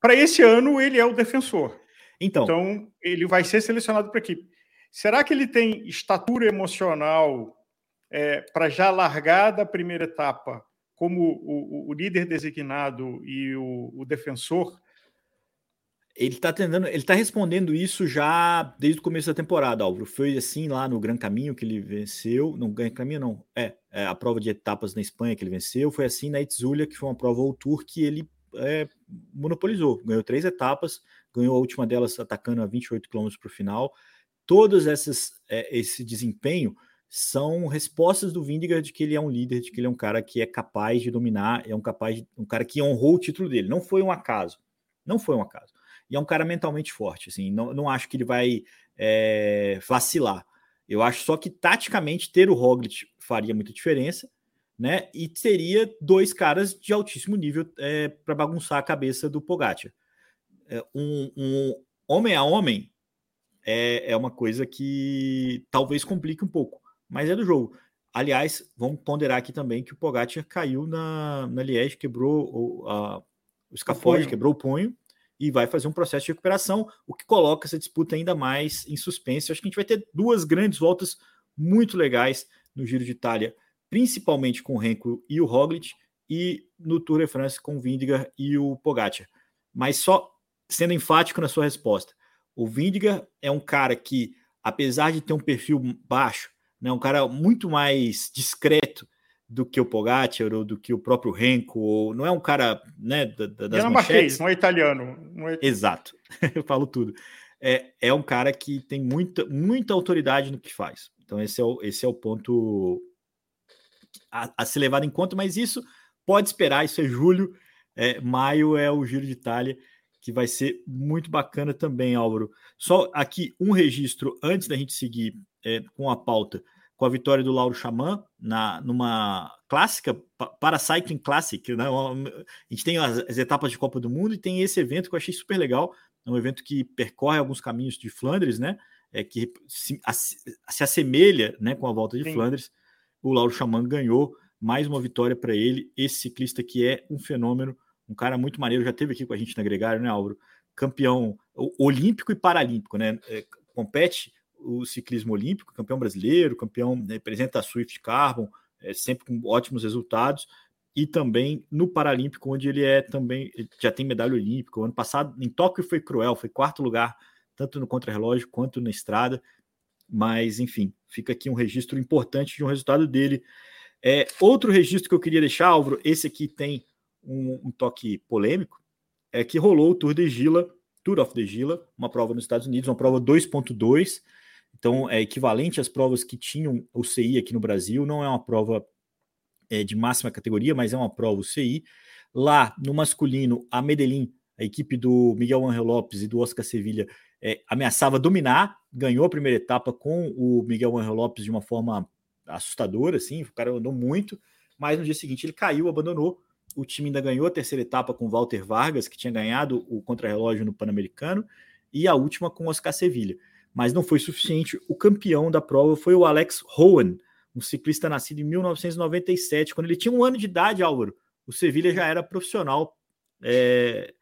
para esse ano, ele é o defensor. Então, então ele vai ser selecionado para a equipe. Será que ele tem estatura emocional é, para já largar da primeira etapa como o, o líder designado e o, o defensor? Ele está tentando, ele está respondendo isso já desde o começo da temporada, Álvaro. Foi assim lá no Gran Caminho que ele venceu, não Gran Caminho não, é, é, a prova de etapas na Espanha que ele venceu, foi assim na Itzulia, que foi uma prova ao Tour que ele é, monopolizou, ganhou três etapas, ganhou a última delas atacando a 28 km para o final. Todos essas, é, esse desempenho são respostas do Vindigar de que ele é um líder, de que ele é um cara que é capaz de dominar, é um capaz de, um cara que honrou o título dele. Não foi um acaso, não foi um acaso. E é um cara mentalmente forte, assim. Não, não acho que ele vai é, vacilar. Eu acho só que taticamente ter o Roglic faria muita diferença, né? E teria dois caras de altíssimo nível é, para bagunçar a cabeça do Pogacar. É, um, um homem a homem é, é uma coisa que talvez complique um pouco mas é do jogo. aliás, vamos ponderar aqui também que o Pogacar caiu na, na Liège, quebrou o, a, o escafode, quebrou o punho e vai fazer um processo de recuperação, o que coloca essa disputa ainda mais em suspense. acho que a gente vai ter duas grandes voltas muito legais no Giro de Itália, principalmente com o Renko e o Roglic, e no Tour de France com o Vindigar e o Pogacar. Mas só sendo enfático na sua resposta, o Vindigar é um cara que, apesar de ter um perfil baixo, né, um cara muito mais discreto do que o Pogacar ou do que o próprio Renko, ou não é um cara né, da, da, das manchetes. não é italiano. Não é... Exato, eu falo tudo. É, é um cara que tem muita, muita autoridade no que faz. Então esse é o, esse é o ponto a, a ser levado em conta, mas isso pode esperar, isso é julho, é, maio é o Giro de Itália, que vai ser muito bacana também, Álvaro. Só aqui um registro antes da gente seguir é, com a pauta com a vitória do Lauro Xamã na, numa clássica, para Cycling Classic. Né? A gente tem as, as, etapas de Copa do Mundo e tem esse evento que eu achei super legal. É um evento que percorre alguns caminhos de Flandres, né? É, que se, a, se assemelha né, com a volta de Sim. Flandres. O Lauro Xamã ganhou mais uma vitória para ele. Esse ciclista que é um fenômeno, um cara muito maneiro, já teve aqui com a gente na Gregário, né, Álvaro? Campeão olímpico e paralímpico, né? É, compete o ciclismo olímpico, campeão brasileiro, campeão, né, representa a Swift Carbon, é, sempre com ótimos resultados, e também no Paralímpico, onde ele é também, já tem medalha olímpica. O ano passado, em Tóquio, foi cruel, foi quarto lugar, tanto no contrarrelógio quanto na estrada, mas enfim, fica aqui um registro importante de um resultado dele. É, outro registro que eu queria deixar, Álvaro, esse aqui tem um, um toque polêmico, é que rolou o Tour de Gila, Tour of the Gila, uma prova nos Estados Unidos, uma prova 2.2, então, é equivalente às provas que tinham o CI aqui no Brasil, não é uma prova é, de máxima categoria, mas é uma prova UCI. Lá, no masculino, a Medellín, a equipe do Miguel Angel Lopes e do Oscar Sevilha, é, ameaçava dominar, ganhou a primeira etapa com o Miguel Angel Lopes de uma forma assustadora, assim, o cara andou muito, mas no dia seguinte ele caiu, abandonou. O time ainda ganhou a terceira etapa com Walter Vargas, que tinha ganhado o contrarrelógio no Pan-Americano, e a última com Oscar Sevilha mas não foi suficiente. O campeão da prova foi o Alex Hohen, um ciclista nascido em 1997. Quando ele tinha um ano de idade, Álvaro, o Sevilha já era profissional. É,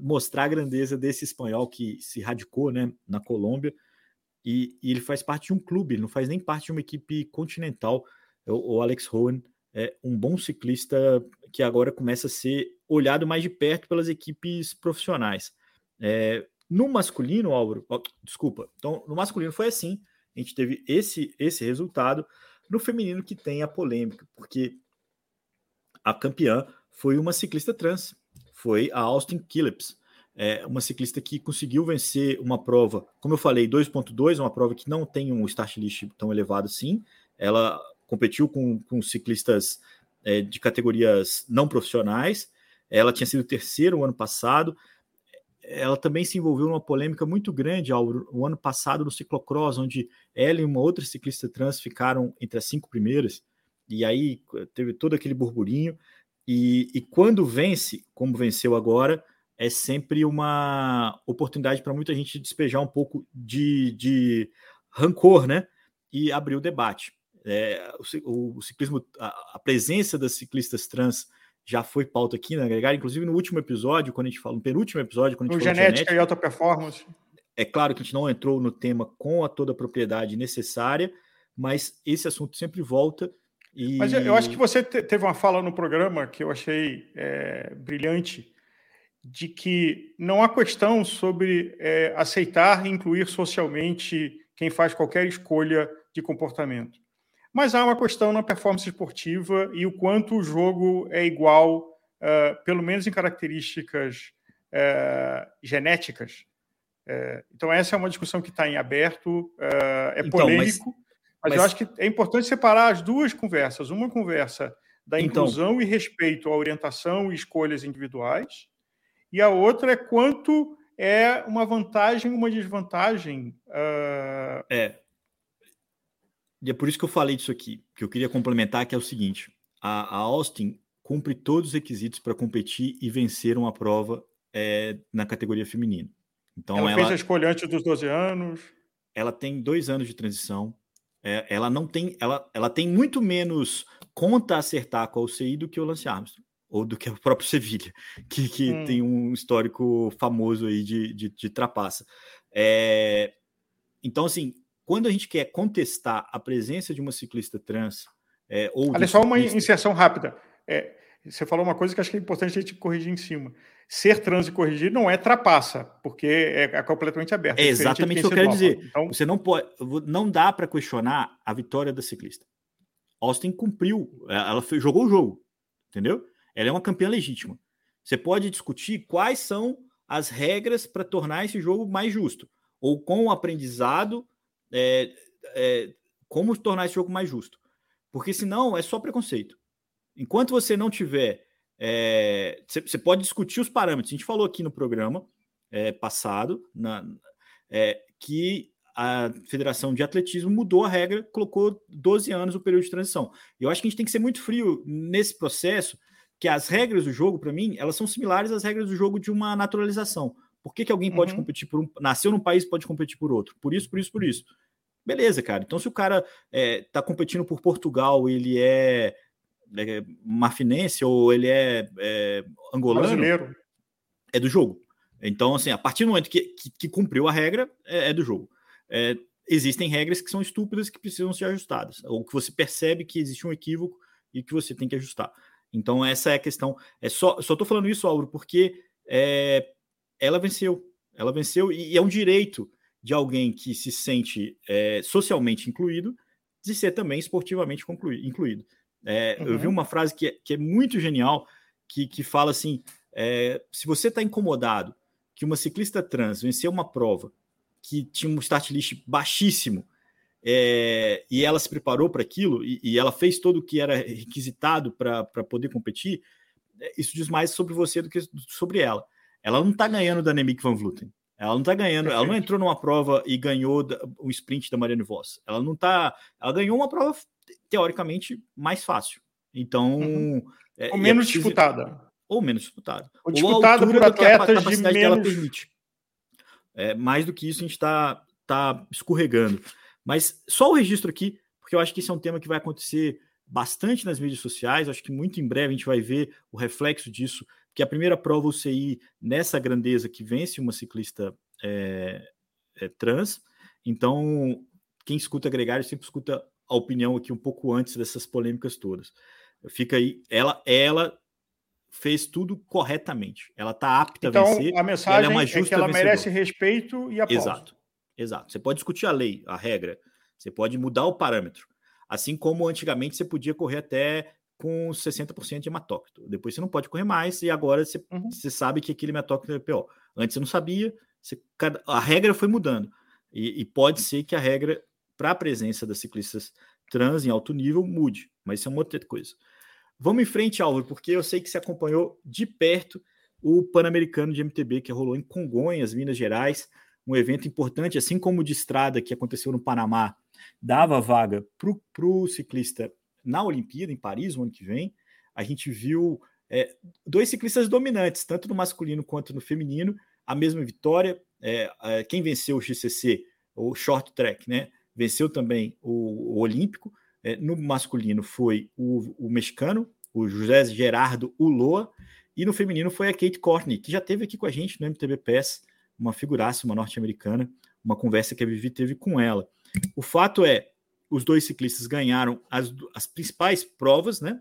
mostrar a grandeza desse espanhol que se radicou né, na Colômbia. E, e, ele faz parte de um clube, ele não faz nem parte de uma equipe continental. O, o Alex Hohen é um bom ciclista que agora começa a ser olhado mais de perto pelas equipes profissionais. É, no masculino, Álvaro, desculpa, então no masculino foi assim, a gente teve esse, esse resultado. No feminino que tem a polêmica, porque a campeã foi uma ciclista trans, foi a Austin Phillips, é uma ciclista que conseguiu vencer uma prova, como eu falei, 2.2, uma prova que não tem um start list tão elevado assim. Ela competiu com, com ciclistas é, de categorias não profissionais. Ela tinha sido terceira o ano passado ela também se envolveu numa polêmica muito grande ao, o ano passado no ciclocross, onde ela e uma outra ciclista trans ficaram entre as cinco primeiras, e aí teve todo aquele burburinho. E, e quando vence, como venceu agora, é sempre uma oportunidade para muita gente despejar um pouco de, de rancor, né? E abrir o debate. É, o, o, ciclismo, a, a presença das ciclistas trans já foi pauta aqui na né, Gregário, inclusive no último episódio, quando a gente fala, no penúltimo episódio, quando a gente no falou genética, genética e alta performance. É claro que a gente não entrou no tema com a toda a propriedade necessária, mas esse assunto sempre volta. E... Mas eu acho que você teve uma fala no programa que eu achei é, brilhante, de que não há questão sobre é, aceitar e incluir socialmente quem faz qualquer escolha de comportamento. Mas há uma questão na performance esportiva e o quanto o jogo é igual, uh, pelo menos em características uh, genéticas. Uh, então, essa é uma discussão que está em aberto, é então, polêmico, mas, mas, mas, eu acho que é importante separar as duas conversas. Uma conversa da então, inclusão e respeito à orientação e escolhas individuais, e a outra é quanto é uma vantagem uma desvantagem. é, e é por isso que eu falei disso aqui, que eu queria complementar, que é o seguinte: a, a Austin cumpre todos os requisitos para competir e vencer uma prova é, na categoria feminina. Então, ela, ela fez a escolha antes dos 12 anos. Ela tem dois anos de transição. é, ela não tem, ela, ela tem muito menos conta a acertar com a UCI do que o Lance Armstrong, ou do que o próprio Sevilha, que, que hum. tem um histórico famoso aí de, de, de trapaça. É, então, assim, quando a gente quer contestar a presença de uma ciclista trans, é, ou. Olha, só uma inserção rápida. É, você falou uma coisa que acho que é importante a gente corrigir em cima. Ser trans e corrigir não é trapaça, porque é, é completamente aberto. É exatamente o que eu quero dizer. Então... Você não pode, não dá para questionar a vitória da ciclista. Austin cumpriu, é, ela jogou o jogo, entendeu? Ela é uma campeã legítima. Você pode discutir quais são as regras para tornar esse jogo mais justo, ou com o aprendizado, é, é, como tornar esse jogo mais justo. Porque senão é só preconceito. Enquanto você não tiver. É, você, pode discutir os parâmetros. A gente falou aqui no programa é, passado na, é, que a Federação de Atletismo mudou a regra, colocou 12 anos o período de transição. E eu acho que a gente tem que ser muito frio nesse processo, que as regras do jogo, para mim, elas são similares às regras do jogo de uma naturalização. Por que, que alguém pode uhum. competir por um. Nasceu num país pode competir por outro? Por isso, por isso, por isso. Beleza, cara. Então, se o cara está é, competindo por Portugal, ele é é, marfinense ou ele é, é angolano, Brasileiro. é do jogo. Então, assim, a partir do momento que, que, que cumpriu a regra, é, é do jogo. É, existem regras que são estúpidas que precisam ser ajustadas, ou que você percebe que existe um equívoco e que você tem que ajustar. Então, essa é a questão. É só, só tô falando isso, Álvaro, porque é, ela venceu. Ela venceu e, e, é um direito de alguém que se sente é, socialmente incluído de ser também esportivamente incluído. É, uhum. Eu vi uhum. uma frase que é, que é muito genial, que, que fala assim: é, se você está incomodado que uma ciclista trans venceu uma prova que tinha um start list baixíssimo é, e ela se preparou para aquilo e, e, ela fez todo o que era requisitado para poder competir, é, isso diz mais sobre você do que sobre ela. Ela não está ganhando da Nemik Van Vluten. Ela não está ganhando, ela não entrou numa prova e ganhou o sprint da Marianne Voss. Ela não tá, ela ganhou uma prova teoricamente mais fácil. Então, uhum. é, ou menos é disputada. Ou menos disputada. Ou disputada por atletas de menos... permite. É, mais do que isso, a gente está tá escorregando. Mas só o registro aqui, porque eu acho que esse é um tema que vai acontecer bastante nas mídias sociais. Acho que muito em breve a gente vai ver o reflexo disso, porque a primeira prova UCI nessa grandeza que vence uma ciclista é, é, trans. Então, quem escuta Gregário sempre escuta a opinião aqui um pouco antes dessas polêmicas todas. Fica aí, ela, ela fez tudo corretamente. Ela está apta então, a vencer. A mensagem ela é, uma justa é que ela vencedora. merece respeito e aplauso. Exato, exato. Você pode discutir a lei, a regra. Você pode mudar o parâmetro. Assim como antigamente você podia correr até com 60% de hematócrito. Depois você não pode correr mais e agora você, uhum. você sabe que aquele hematócrito é pior. Antes você não sabia, você, a regra foi mudando. E, e pode ser que a regra para a presença das ciclistas trans em alto nível mude, mas isso é uma outra coisa. Vamos em frente, Álvaro, porque eu sei que você acompanhou de perto o Pan-Americano de MTB que rolou em Congonhas, Minas Gerais, um evento importante, assim como o de estrada que aconteceu no Panamá, dava vaga para o ciclista na Olimpíada, em Paris, no ano que vem. A gente viu é, dois ciclistas dominantes, tanto no masculino quanto no feminino, a mesma vitória. É, é, quem venceu o XCC, o short track, né? venceu também o, o Olímpico. É, no masculino foi o, o, mexicano, o José Gerardo Uloa, e no feminino foi a Kate Courtney, que já teve aqui com a gente no MTB PES, uma figuraça, uma norte-americana, uma conversa que a Vivi teve com ela. O fato é, os dois ciclistas ganharam as, as principais provas, né?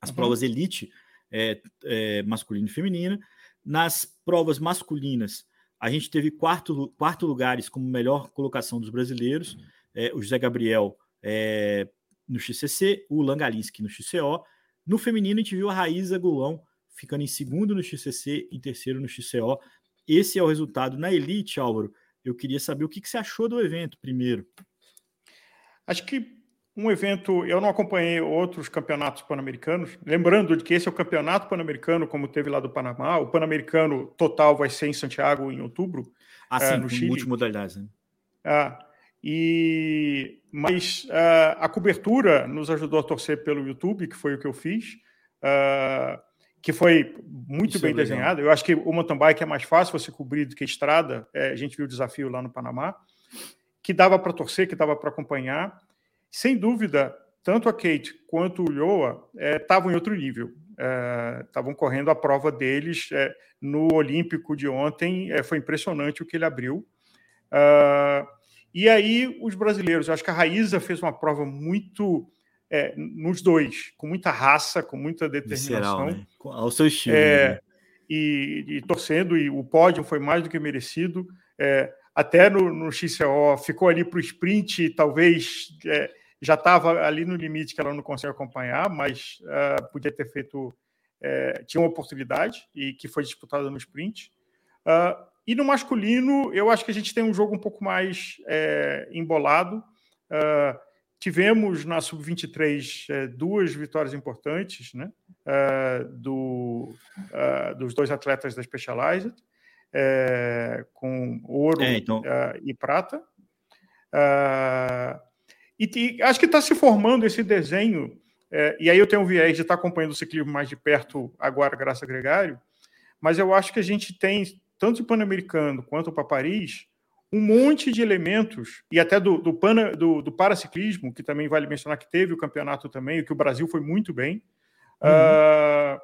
As uhum. provas elite, é, é, masculina e feminina. Nas provas masculinas, a gente teve quarto, quarto lugares como melhor colocação dos brasileiros é, o José Gabriel é, no XCC, o Langalinski no XCO. No feminino, a gente viu a Raíza Gulão ficando em segundo no XCC, em terceiro no XCO. Esse é o resultado na Elite, Álvaro. Eu queria saber o que, que você achou do evento primeiro. Acho que um evento, eu não acompanhei outros campeonatos pan-americanos, lembrando de que esse é o campeonato pan-americano, como teve lá do Panamá, o pan-americano total vai ser em Santiago em outubro. Ah, sim, é, no Chile. multimodalidades, né? Ah, e mas uh, a cobertura nos ajudou a torcer pelo YouTube, que foi o que eu fiz, uh, que foi muito Isso bem é desenhado. Eu acho que o mountain bike é mais fácil você cobrir do que a estrada. É, a gente viu o desafio lá no Panamá, que dava para torcer, que dava para acompanhar. sem dúvida, tanto a Kate quanto o Iowa estavam em outro nível. Estavam correndo a prova deles no Olímpico de ontem. foi impressionante o que ele abriu. e aí, os brasileiros, acho que a Raíza fez uma prova muito é, nos dois, com muita raça, com muita determinação. Visceral, né? Ao seu estilo. É, né? e, e, torcendo, e o pódio foi mais do que merecido. Até no, no XCO ficou ali para o sprint, talvez é, já estava ali no limite que ela não consegue acompanhar, mas uh, podia ter feito. É, tinha uma oportunidade e que foi disputada no sprint. Uh, e no masculino, eu acho que a gente tem um jogo um pouco mais é, embolado. Uh, Tivemos na Sub-23 é, duas vitórias importantes né, uh, do, dos dois atletas da Specialized, é, com ouro é, então... e prata. E, e, acho que está se formando esse desenho, e aí eu tenho um viés de estar tá acompanhando o ciclismo mais de perto agora, graças a Gregário, mas eu acho que a gente tem, tanto o Pan-Americano quanto para Paris, um monte de elementos, e até do, do, pana, do, do, paraciclismo, que também vale mencionar que teve o campeonato também, que o Brasil foi muito bem. Uhum. Uh,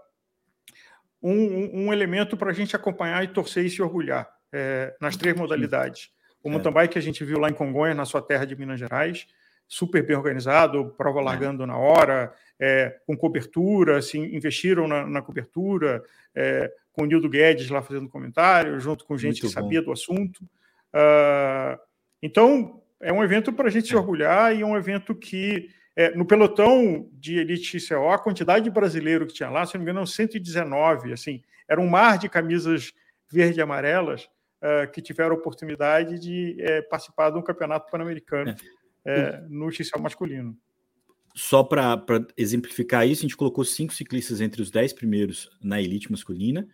um, um, elemento para a gente acompanhar e torcer e se orgulhar é, nas três modalidades. O é. mountain bike que a gente viu lá em Congonhas, na sua terra de Minas Gerais, super bem organizado, prova é. largando na hora, é, com cobertura, assim, investiram na, na cobertura, é, com o Nildo Guedes lá fazendo comentário, junto com gente Muito que bom. sabia do assunto. Uh, então, é um evento para a gente se é. orgulhar e é um evento que, é, no pelotão de Elite XCO, a quantidade de brasileiro que tinha lá, se não me engano, 119, assim, era um mar de camisas verde e amarelas uh, que tiveram a oportunidade de é, participar de um campeonato pan-americano é. no XCO masculino. Só para exemplificar isso, a gente colocou cinco ciclistas entre os dez primeiros na elite masculina,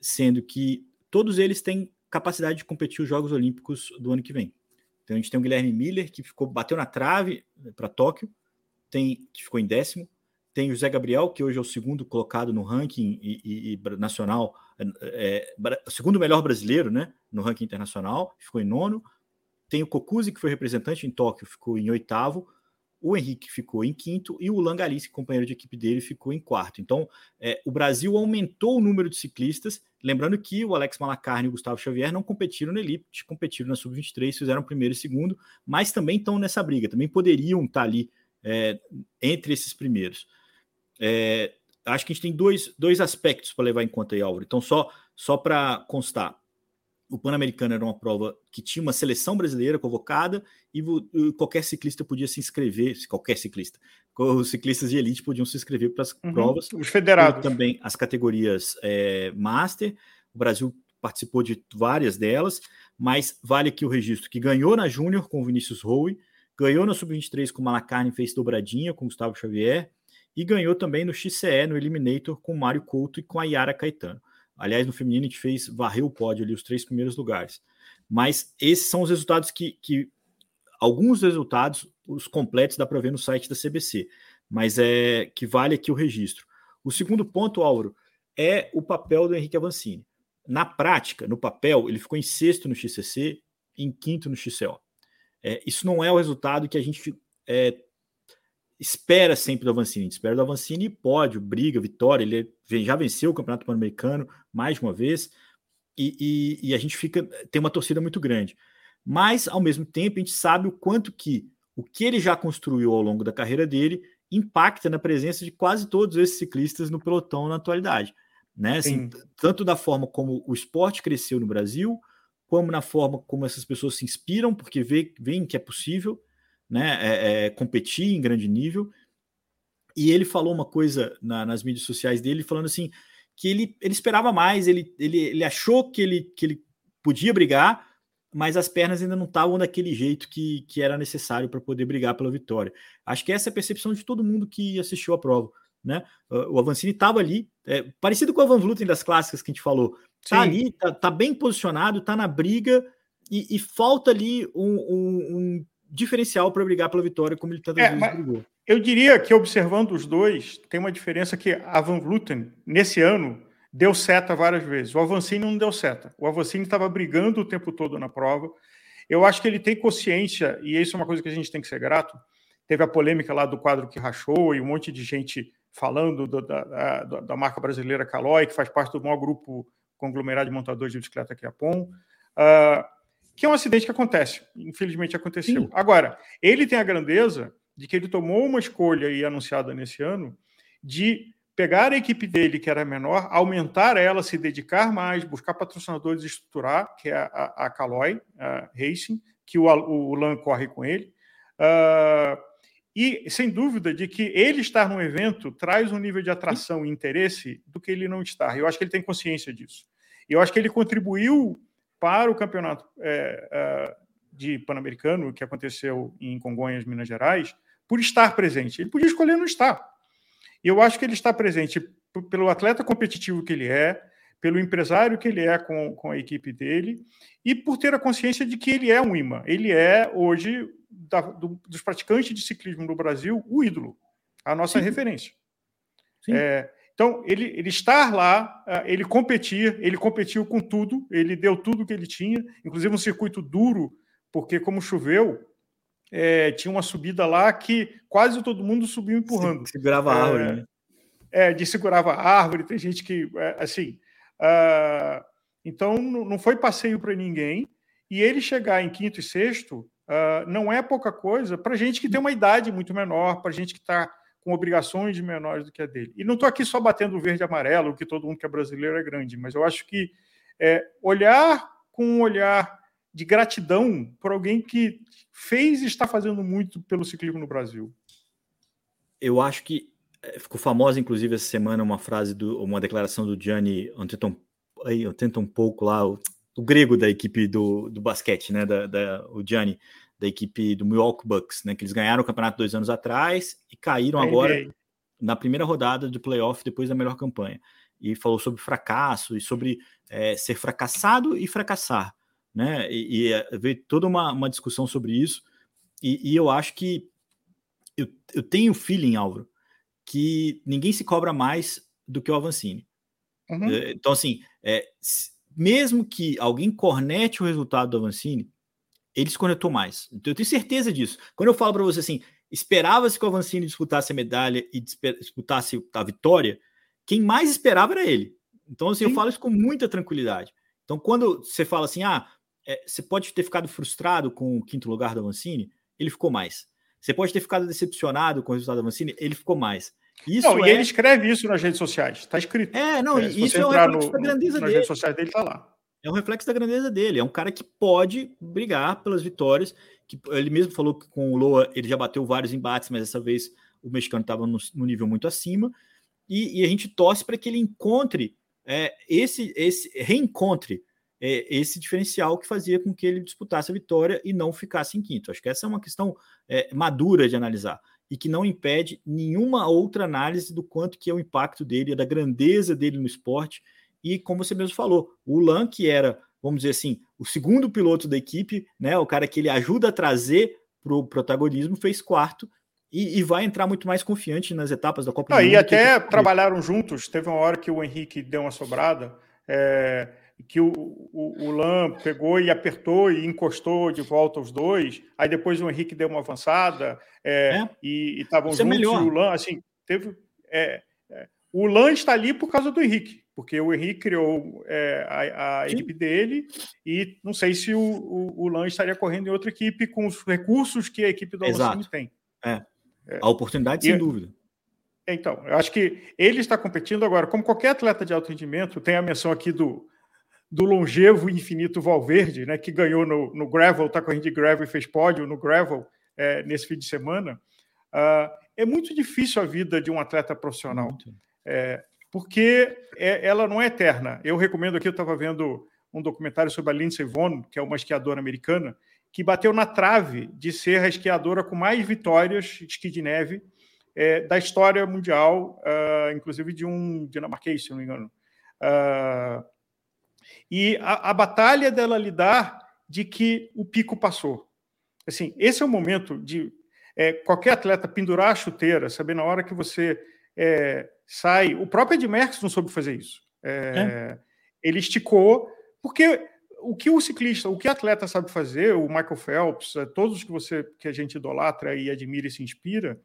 sendo que todos eles têm capacidade de competir os Jogos Olímpicos do ano que vem. Então a gente tem o Guilherme Miller, que ficou, bateu na trave né, para Tóquio, tem que ficou em décimo. Tem o José Gabriel, que hoje é o segundo colocado no ranking e, e, e nacional, é, é, segundo melhor brasileiro, né? No ranking internacional, ficou em nono. Tem o Kokuzi, que foi representante em Tóquio, ficou em oitavo o Henrique ficou em quinto e o Langalice, companheiro de equipe dele, ficou em quarto. Então, é, o Brasil aumentou o número de ciclistas, lembrando que o Alex Malacarne e o Gustavo Xavier não competiram na Elite, competiram na Sub-23, fizeram primeiro e segundo, mas também estão nessa briga, também poderiam estar ali é, entre esses primeiros. É, acho que a gente tem dois, dois aspectos para levar em conta aí, Álvaro. Então, só, só para constar, o Pan-Americano era uma prova que tinha uma seleção brasileira convocada e qualquer ciclista podia se inscrever, qualquer ciclista, os ciclistas de elite podiam se inscrever para as uhum, provas. Os federados. Também as categorias é, Master. O Brasil participou de várias delas, mas vale aqui o registro que ganhou na Júnior com o Vinícius Rowe, ganhou na Sub-23 com o Malacarne, fez dobradinha com o Gustavo Xavier e ganhou também no XCE, no Eliminator, com o Mário Couto e com a Yara Caetano. Aliás, no feminino a gente fez, varreu o pódio ali, os três primeiros lugares. Mas esses são os resultados que, que alguns resultados, os completos, dá para ver no site da CBC, mas é que vale aqui o registro. O segundo ponto, Álvaro, é o papel do Henrique Avancini. Na prática, no papel, ele ficou em sexto no XCC, em quinto no XCO. É, isso não é o resultado que a gente é, espera sempre do Avancini. A gente espera do Avancini pódio, briga, vitória. Ele já venceu o Campeonato Pan-Americano mais de uma vez e, e, e, a gente fica tem uma torcida muito grande. Mas, ao mesmo tempo, a gente sabe o quanto que o que ele já construiu ao longo da carreira dele impacta na presença de quase todos esses ciclistas no pelotão na atualidade. Né? Assim, tanto da forma como o esporte cresceu no Brasil, como na forma como essas pessoas se inspiram, porque veem que é possível, né, é, é, competir em grande nível. E ele falou uma coisa na, nas mídias sociais dele, falando assim, que ele, ele esperava mais, ele, ele, ele achou que ele, que ele podia brigar, mas as pernas ainda não estavam daquele jeito que, que era necessário para poder brigar pela vitória. Acho que essa é a percepção de todo mundo que assistiu a prova. Né? O Avancini estava ali, é, parecido com o Van Vluten das clássicas que a gente falou. Está ali, está tá bem posicionado, está na briga e, e falta ali um, um, um diferencial para brigar pela vitória, como ele tantas é, vezes brigou. Eu diria que, observando os dois, tem uma diferença que a Van Vluten, nesse ano, deu seta várias vezes. O Avancini não deu seta. O Avancini estava brigando o tempo todo na prova. Eu acho que ele tem consciência, e isso é uma coisa que a gente tem que ser grato, teve a polêmica lá do quadro que rachou e um monte de gente falando do, da, da, da, marca brasileira Caloi, que faz parte do maior grupo conglomerado de montadores de bicicleta que é a POM, uh, que é um acidente que acontece. Infelizmente aconteceu. Sim. Agora, ele tem a grandeza de que ele tomou uma escolha aí anunciada nesse ano de pegar a equipe dele, que era menor, aumentar ela, se dedicar mais, buscar patrocinadores e estruturar, que é a, a Caloi a Racing, que o, o Lan corre com ele. Uh, e, sem dúvida, de que ele estar no evento traz um nível de atração e interesse do que ele não estar. Eu acho que ele tem consciência disso. Eu acho que ele contribuiu para o campeonato é, é, de Pan-Americano, que aconteceu em Congonhas, Minas Gerais, por estar presente. Ele podia escolher não estar. Eu acho que ele está presente pelo atleta competitivo que ele é, pelo empresário que ele é com, com a equipe dele e por ter a consciência de que ele é um imã. Ele é, hoje, da, do, dos praticantes de ciclismo no Brasil, o ídolo, a nossa Sim. referência. É, então, ele, ele estar lá, é, ele competir, ele competiu com tudo, ele deu tudo que ele tinha, inclusive um circuito duro, porque como choveu, é, tinha uma subida lá que quase todo mundo subiu empurrando. Segurava a árvore, é, né? É, de segurava a árvore, tem gente que, é, assim... Uh, então, não foi passeio para ninguém, e ele chegar em quinto e sexto uh, não é pouca coisa para gente que tem uma idade muito menor, para gente que está com obrigações menores do que a dele. E não estou aqui só batendo verde e amarelo, que todo mundo que é brasileiro é grande, mas eu acho que é, olhar com um olhar de gratidão por alguém que fez e está fazendo muito pelo ciclismo no Brasil. Eu acho que ficou famosa, inclusive, essa semana uma frase, do, uma declaração do Gianni Antetokounmpo, um pouco lá, o o grego da equipe do, do basquete, né? Da, da, o Gianni, da equipe do Milwaukee Bucks, né? Que eles ganharam o campeonato dois anos atrás e caíram agora na primeira rodada do playoff depois da melhor campanha. E falou sobre fracasso e sobre é, ser fracassado e fracassar, né? E, e é, veio toda uma, uma discussão sobre isso. E, e eu acho que eu, eu tenho feeling, Álvaro, que ninguém se cobra mais do que o Avancini. Uhum. É, então, assim, é, mesmo que alguém cornete o resultado do Avancini, ele se conectou mais. Então eu tenho certeza disso. Quando eu falo para você assim, esperava-se que o Avancini disputasse a medalha e disputasse a vitória, quem mais esperava era ele. Então assim, eu falo isso com muita tranquilidade. Então quando você fala assim, ah, é, você pode ter ficado frustrado com o quinto lugar do Avancini, ele ficou mais. Você pode ter ficado decepcionado com o resultado do Avancini, ele ficou mais. Isso não, é... E ele escreve isso nas redes sociais, está escrito. É, não, é, isso é um reflexo no, da grandeza nas dele. Nas redes sociais dele está lá. É um reflexo da grandeza dele. É um cara que pode brigar pelas vitórias. Que ele mesmo falou que com o Loa ele já bateu vários embates, mas dessa vez o mexicano estava no, no, nível muito acima. E, e a gente torce para que ele encontre é, esse, esse reencontre é, esse diferencial que fazia com que ele disputasse a vitória e não ficasse em quinto. Acho que essa é uma questão é, madura de analisar e que não impede nenhuma outra análise do quanto que é o impacto dele, da grandeza dele no esporte. E como você mesmo falou, o Lan, que era, vamos dizer assim, o segundo piloto da equipe, né, o cara que ele ajuda a trazer para o protagonismo, fez quarto e, e, vai entrar muito mais confiante nas etapas da Copa ah, do Mundo. E até que... trabalharam juntos. Teve uma hora que o Henrique deu uma sobrada. É que o, o, o Lan pegou e apertou e encostou de volta os dois, aí depois o Henrique deu uma avançada é, é. e estavam é juntos, é e o Lan, assim, teve... É, é, o Lan está ali por causa do Henrique, porque o Henrique criou é, a, a equipe dele e não sei se o, o, o, Lan estaria correndo em outra equipe com os recursos que a equipe do Alocine tem. É. A oportunidade, sem dúvida. Então, eu acho que ele está competindo agora, como qualquer atleta de alto rendimento, tem a menção aqui do, do longevo infinito Valverde, né, que ganhou no, no gravel, está correndo de gravel e fez pódio no gravel é, nesse fim de semana. Uh, é muito difícil a vida de um atleta profissional, é, porque é, ela não é eterna. Eu recomendo aqui, eu estava vendo um documentário sobre a Lindsey Vonn, que é uma esquiadora americana, que bateu na trave de ser a esquiadora com mais vitórias de esqui de neve é, da história mundial, uh, inclusive de um dinamarquês, se não me engano. Uh, e a, a batalha dela lidar de que o pico passou. Assim, esse é o momento de é, qualquer atleta pendurar a chuteira, saber na hora que você é, sai. O próprio Ed Merckx não soube fazer isso. É, é. ele esticou, porque o que o ciclista, o que o atleta sabe fazer, o Michael Phelps, é, todos que você que a gente idolatra e admira e se inspira,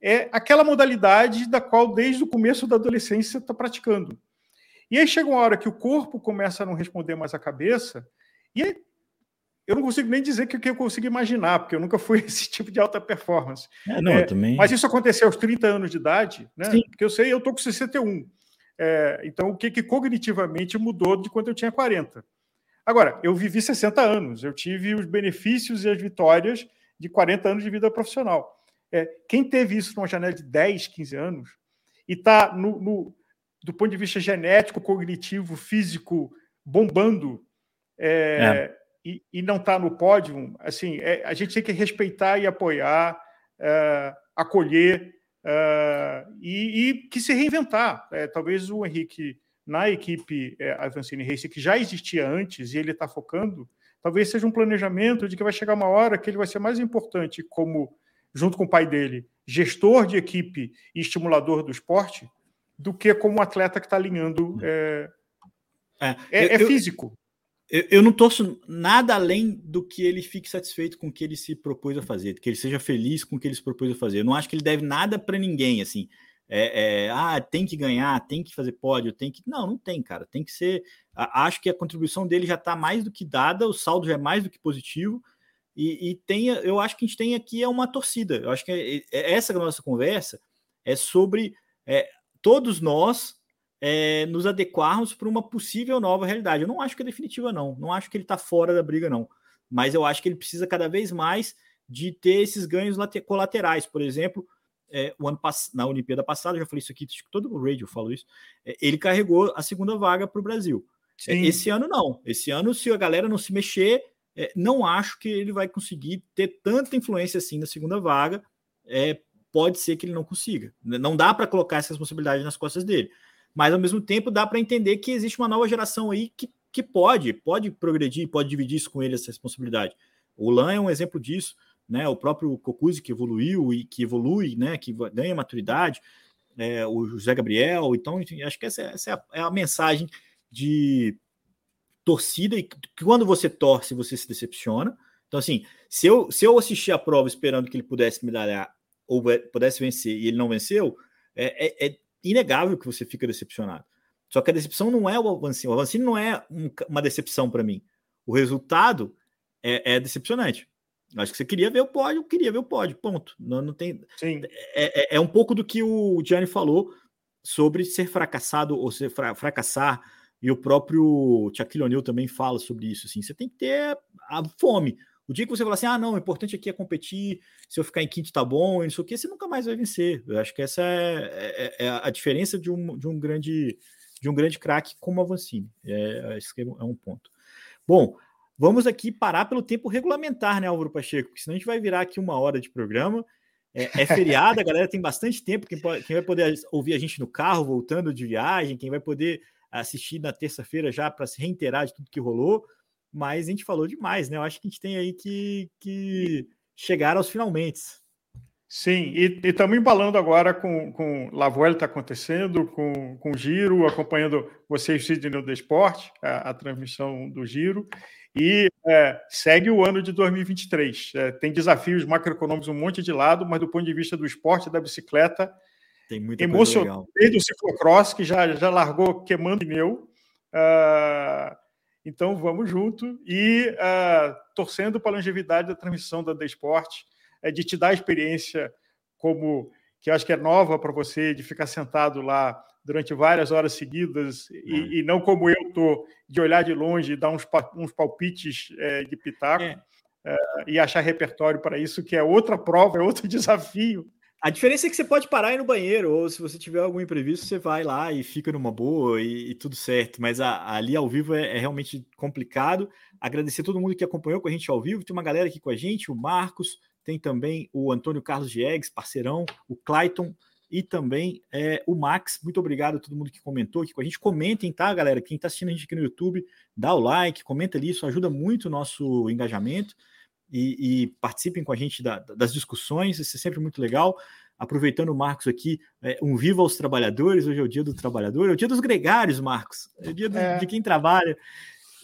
é aquela modalidade da qual desde o começo da adolescência está praticando. E aí chega uma hora que o corpo começa a não responder mais a cabeça, e aí, eu não consigo nem dizer que, que eu consigo imaginar, porque eu nunca fui esse tipo de alta performance. É, não, é, também... Mas isso aconteceu aos 30 anos de idade, né? Sim. Porque eu sei, eu estou com 61. É, então, o que, que cognitivamente mudou de quando eu tinha 40? Agora, eu vivi 60 anos, eu tive os benefícios e as vitórias de 40 anos de vida profissional. É, quem teve isso numa janela de 10, 15 anos e está no, no, do ponto de vista genético, cognitivo, físico, bombando é, é. E, e, não está no pódio, assim, é, a gente tem que respeitar e apoiar, é, acolher é, e, e, que se reinventar. É, talvez o Henrique, na equipe é, Avancini Race, que já existia antes e ele está focando, talvez seja um planejamento de que vai chegar uma hora que ele vai ser mais importante como, junto com o pai dele, gestor de equipe e estimulador do esporte, do que como um atleta que está alinhando. É, é, é, é físico. Eu, eu, não torço nada além do que ele fique satisfeito com o que ele se propôs a fazer, que ele seja feliz com o que ele se propôs a fazer. Eu não acho que ele deve nada para ninguém, assim. É, é, ah, tem que ganhar, tem que fazer pódio, tem que. Não, não tem, cara. Tem que ser. Acho que a contribuição dele já está mais do que dada, o saldo já é mais do que positivo. E, e tem, eu acho que a gente tem aqui é uma torcida. Eu acho que é, é essa nossa conversa é sobre é, todos nós é, nos adequarmos para uma possível nova realidade. Eu não acho que é definitiva, não. Não acho que ele está fora da briga, não. Mas eu acho que ele precisa cada vez mais de ter esses ganhos colaterais. Por exemplo, é, o ano na Olimpíada passada, já falei isso aqui, todo o radio falo isso, é, ele carregou a segunda vaga para o Brasil. É, esse ano não. Esse ano, se a galera não se mexer, é, não acho que ele vai conseguir ter tanta influência assim na segunda vaga. É, pode ser que ele não consiga. Não dá para colocar essa responsabilidade nas costas dele. Mas ao mesmo tempo dá para entender que existe uma nova geração aí que, que pode, pode progredir, pode dividir isso com ele essa responsabilidade. O Lan é um exemplo disso, né? O próprio Cocuzzi que evoluiu e que evolui, né? Que ganha maturidade, é, o José Gabriel. Então, acho que essa, essa é, a, é a mensagem de torcida e que quando você torce, você se decepciona. Então, assim, se eu, se eu assistir a prova esperando que ele pudesse medalhar ou pudesse vencer e ele não venceu, é, é, é inegável que você fica decepcionado. Só que a decepção não é o Avancini. O Avancini não é um, uma decepção para mim. O resultado é, é, decepcionante. Acho que você queria ver o pódio, queria ver o pódio, ponto. Não, não tem. Sim. É, é, é um pouco do que o Gianni falou sobre ser fracassado ou ser fra fracassar. E o próprio Shaquille O'Neal também fala sobre isso. Assim, você tem que ter a fome. O dia que você falar assim, ah, não, o importante aqui é competir, se eu ficar em quinto tá bom, e não sei o que, você nunca mais vai vencer. Eu acho que essa é, é, é a diferença de um, de um grande de um grande craque como a Vancini. É, esse é, é um ponto. Bom, vamos aqui parar pelo tempo regulamentar, né, Álvaro Pacheco? Porque senão a gente vai virar aqui uma hora de programa. É, é feriado, a galera tem bastante tempo. Quem, pode, quem vai poder ouvir a gente no carro, voltando de viagem, quem vai poder assistir na terça-feira já para se reiterar de tudo que rolou mas a gente falou demais, né? Eu acho que a gente tem aí que, que chegar aos finalmente. Sim, e estamos embalando agora com, com La Vuelta acontecendo, com, com o Giro, acompanhando vocês, Sidney, no Desporte, a, a transmissão do Giro, e é, segue o ano de 2023. É, tem desafios macroeconômicos um monte de lado, mas do ponto de vista do esporte, da bicicleta, tem muita emocionante. Desde o ciclocross, que já, já largou queimando pneu, uh, então vamos junto e uh, torcendo para a longevidade da transmissão da The Sport, é, de te dar a experiência como que eu acho que é nova para você, de ficar sentado lá durante várias horas seguidas e, é. e não como eu tô de olhar de longe e dar uns, uns palpites é, de pitaco é. é. e achar repertório para isso, que é outra prova, é outro desafio. A diferença é que você pode parar aí no banheiro, ou se você tiver algum imprevisto, você vai lá e fica numa boa e, e tudo certo. Mas a, ali ao vivo é, é, realmente complicado. Agradecer todo mundo que acompanhou com a gente ao vivo. Tem uma galera aqui com a gente, o Marcos, tem também o Antônio Carlos Diegues, parceirão, o Clayton e também é, o Max. Muito obrigado a todo mundo que comentou aqui com a gente. Comentem, tá, galera? Quem está assistindo a gente aqui no YouTube, dá o like, comenta ali, isso ajuda muito o nosso engajamento e, e participem com a gente da, das discussões, isso é sempre muito legal. Aproveitando o Marcos aqui, é, um viva aos trabalhadores, hoje é o dia do trabalhador, é o dia dos gregários, Marcos, é o dia do, é. de quem trabalha.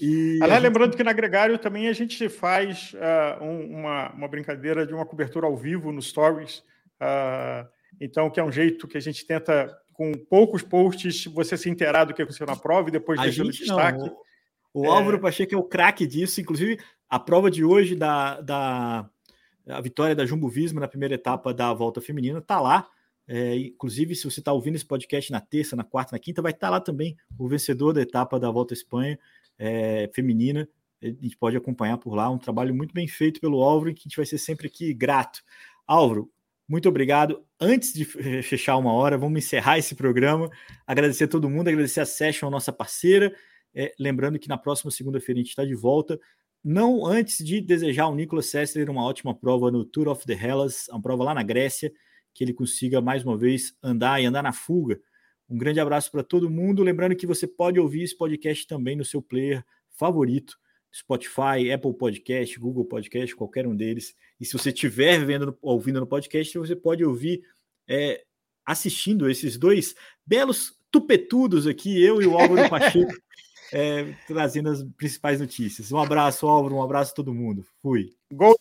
E Aliás, gente... lembrando que na Gregário também a gente faz uh, um, uma, uma brincadeira de uma cobertura ao vivo no Stories. Uh, então, que é um jeito que a gente tenta, com poucos posts, você se inteirar do que aconteceu na prova e depois deixa no destaque. Não. O, é... Álvaro Pacheco é o craque disso. Inclusive, a prova de hoje da, da a vitória da Jumbo Visma na primeira etapa da volta feminina está lá. É, inclusive, se você está ouvindo esse podcast na terça, na quarta, na quinta, vai estar tá lá também o vencedor da etapa da Volta à Espanha é, feminina. A gente pode acompanhar por lá. Um trabalho muito bem feito pelo Álvaro, que a gente vai ser sempre aqui grato. Álvaro, muito obrigado. Antes de fechar uma hora, vamos encerrar esse programa. Agradecer a todo mundo, agradecer a Session, a nossa parceira. É, lembrando que na próxima segunda-feira a gente está de volta. Não antes de desejar ao Nicolas Sessler uma ótima prova no Tour of the Hellas, uma prova lá na Grécia, que ele consiga mais uma vez andar e andar na fuga. Um grande abraço para todo mundo. Lembrando que você pode ouvir esse podcast também no seu player favorito. Spotify, Apple Podcast, Google Podcast, qualquer um deles. E se você estiver vendo, ouvindo no podcast, você pode ouvir é, assistindo esses dois belos tupetudos aqui, eu e o Álvaro Pacheco, é, trazendo as principais notícias. Um abraço, Álvaro, um abraço a todo mundo. Fui. Gol.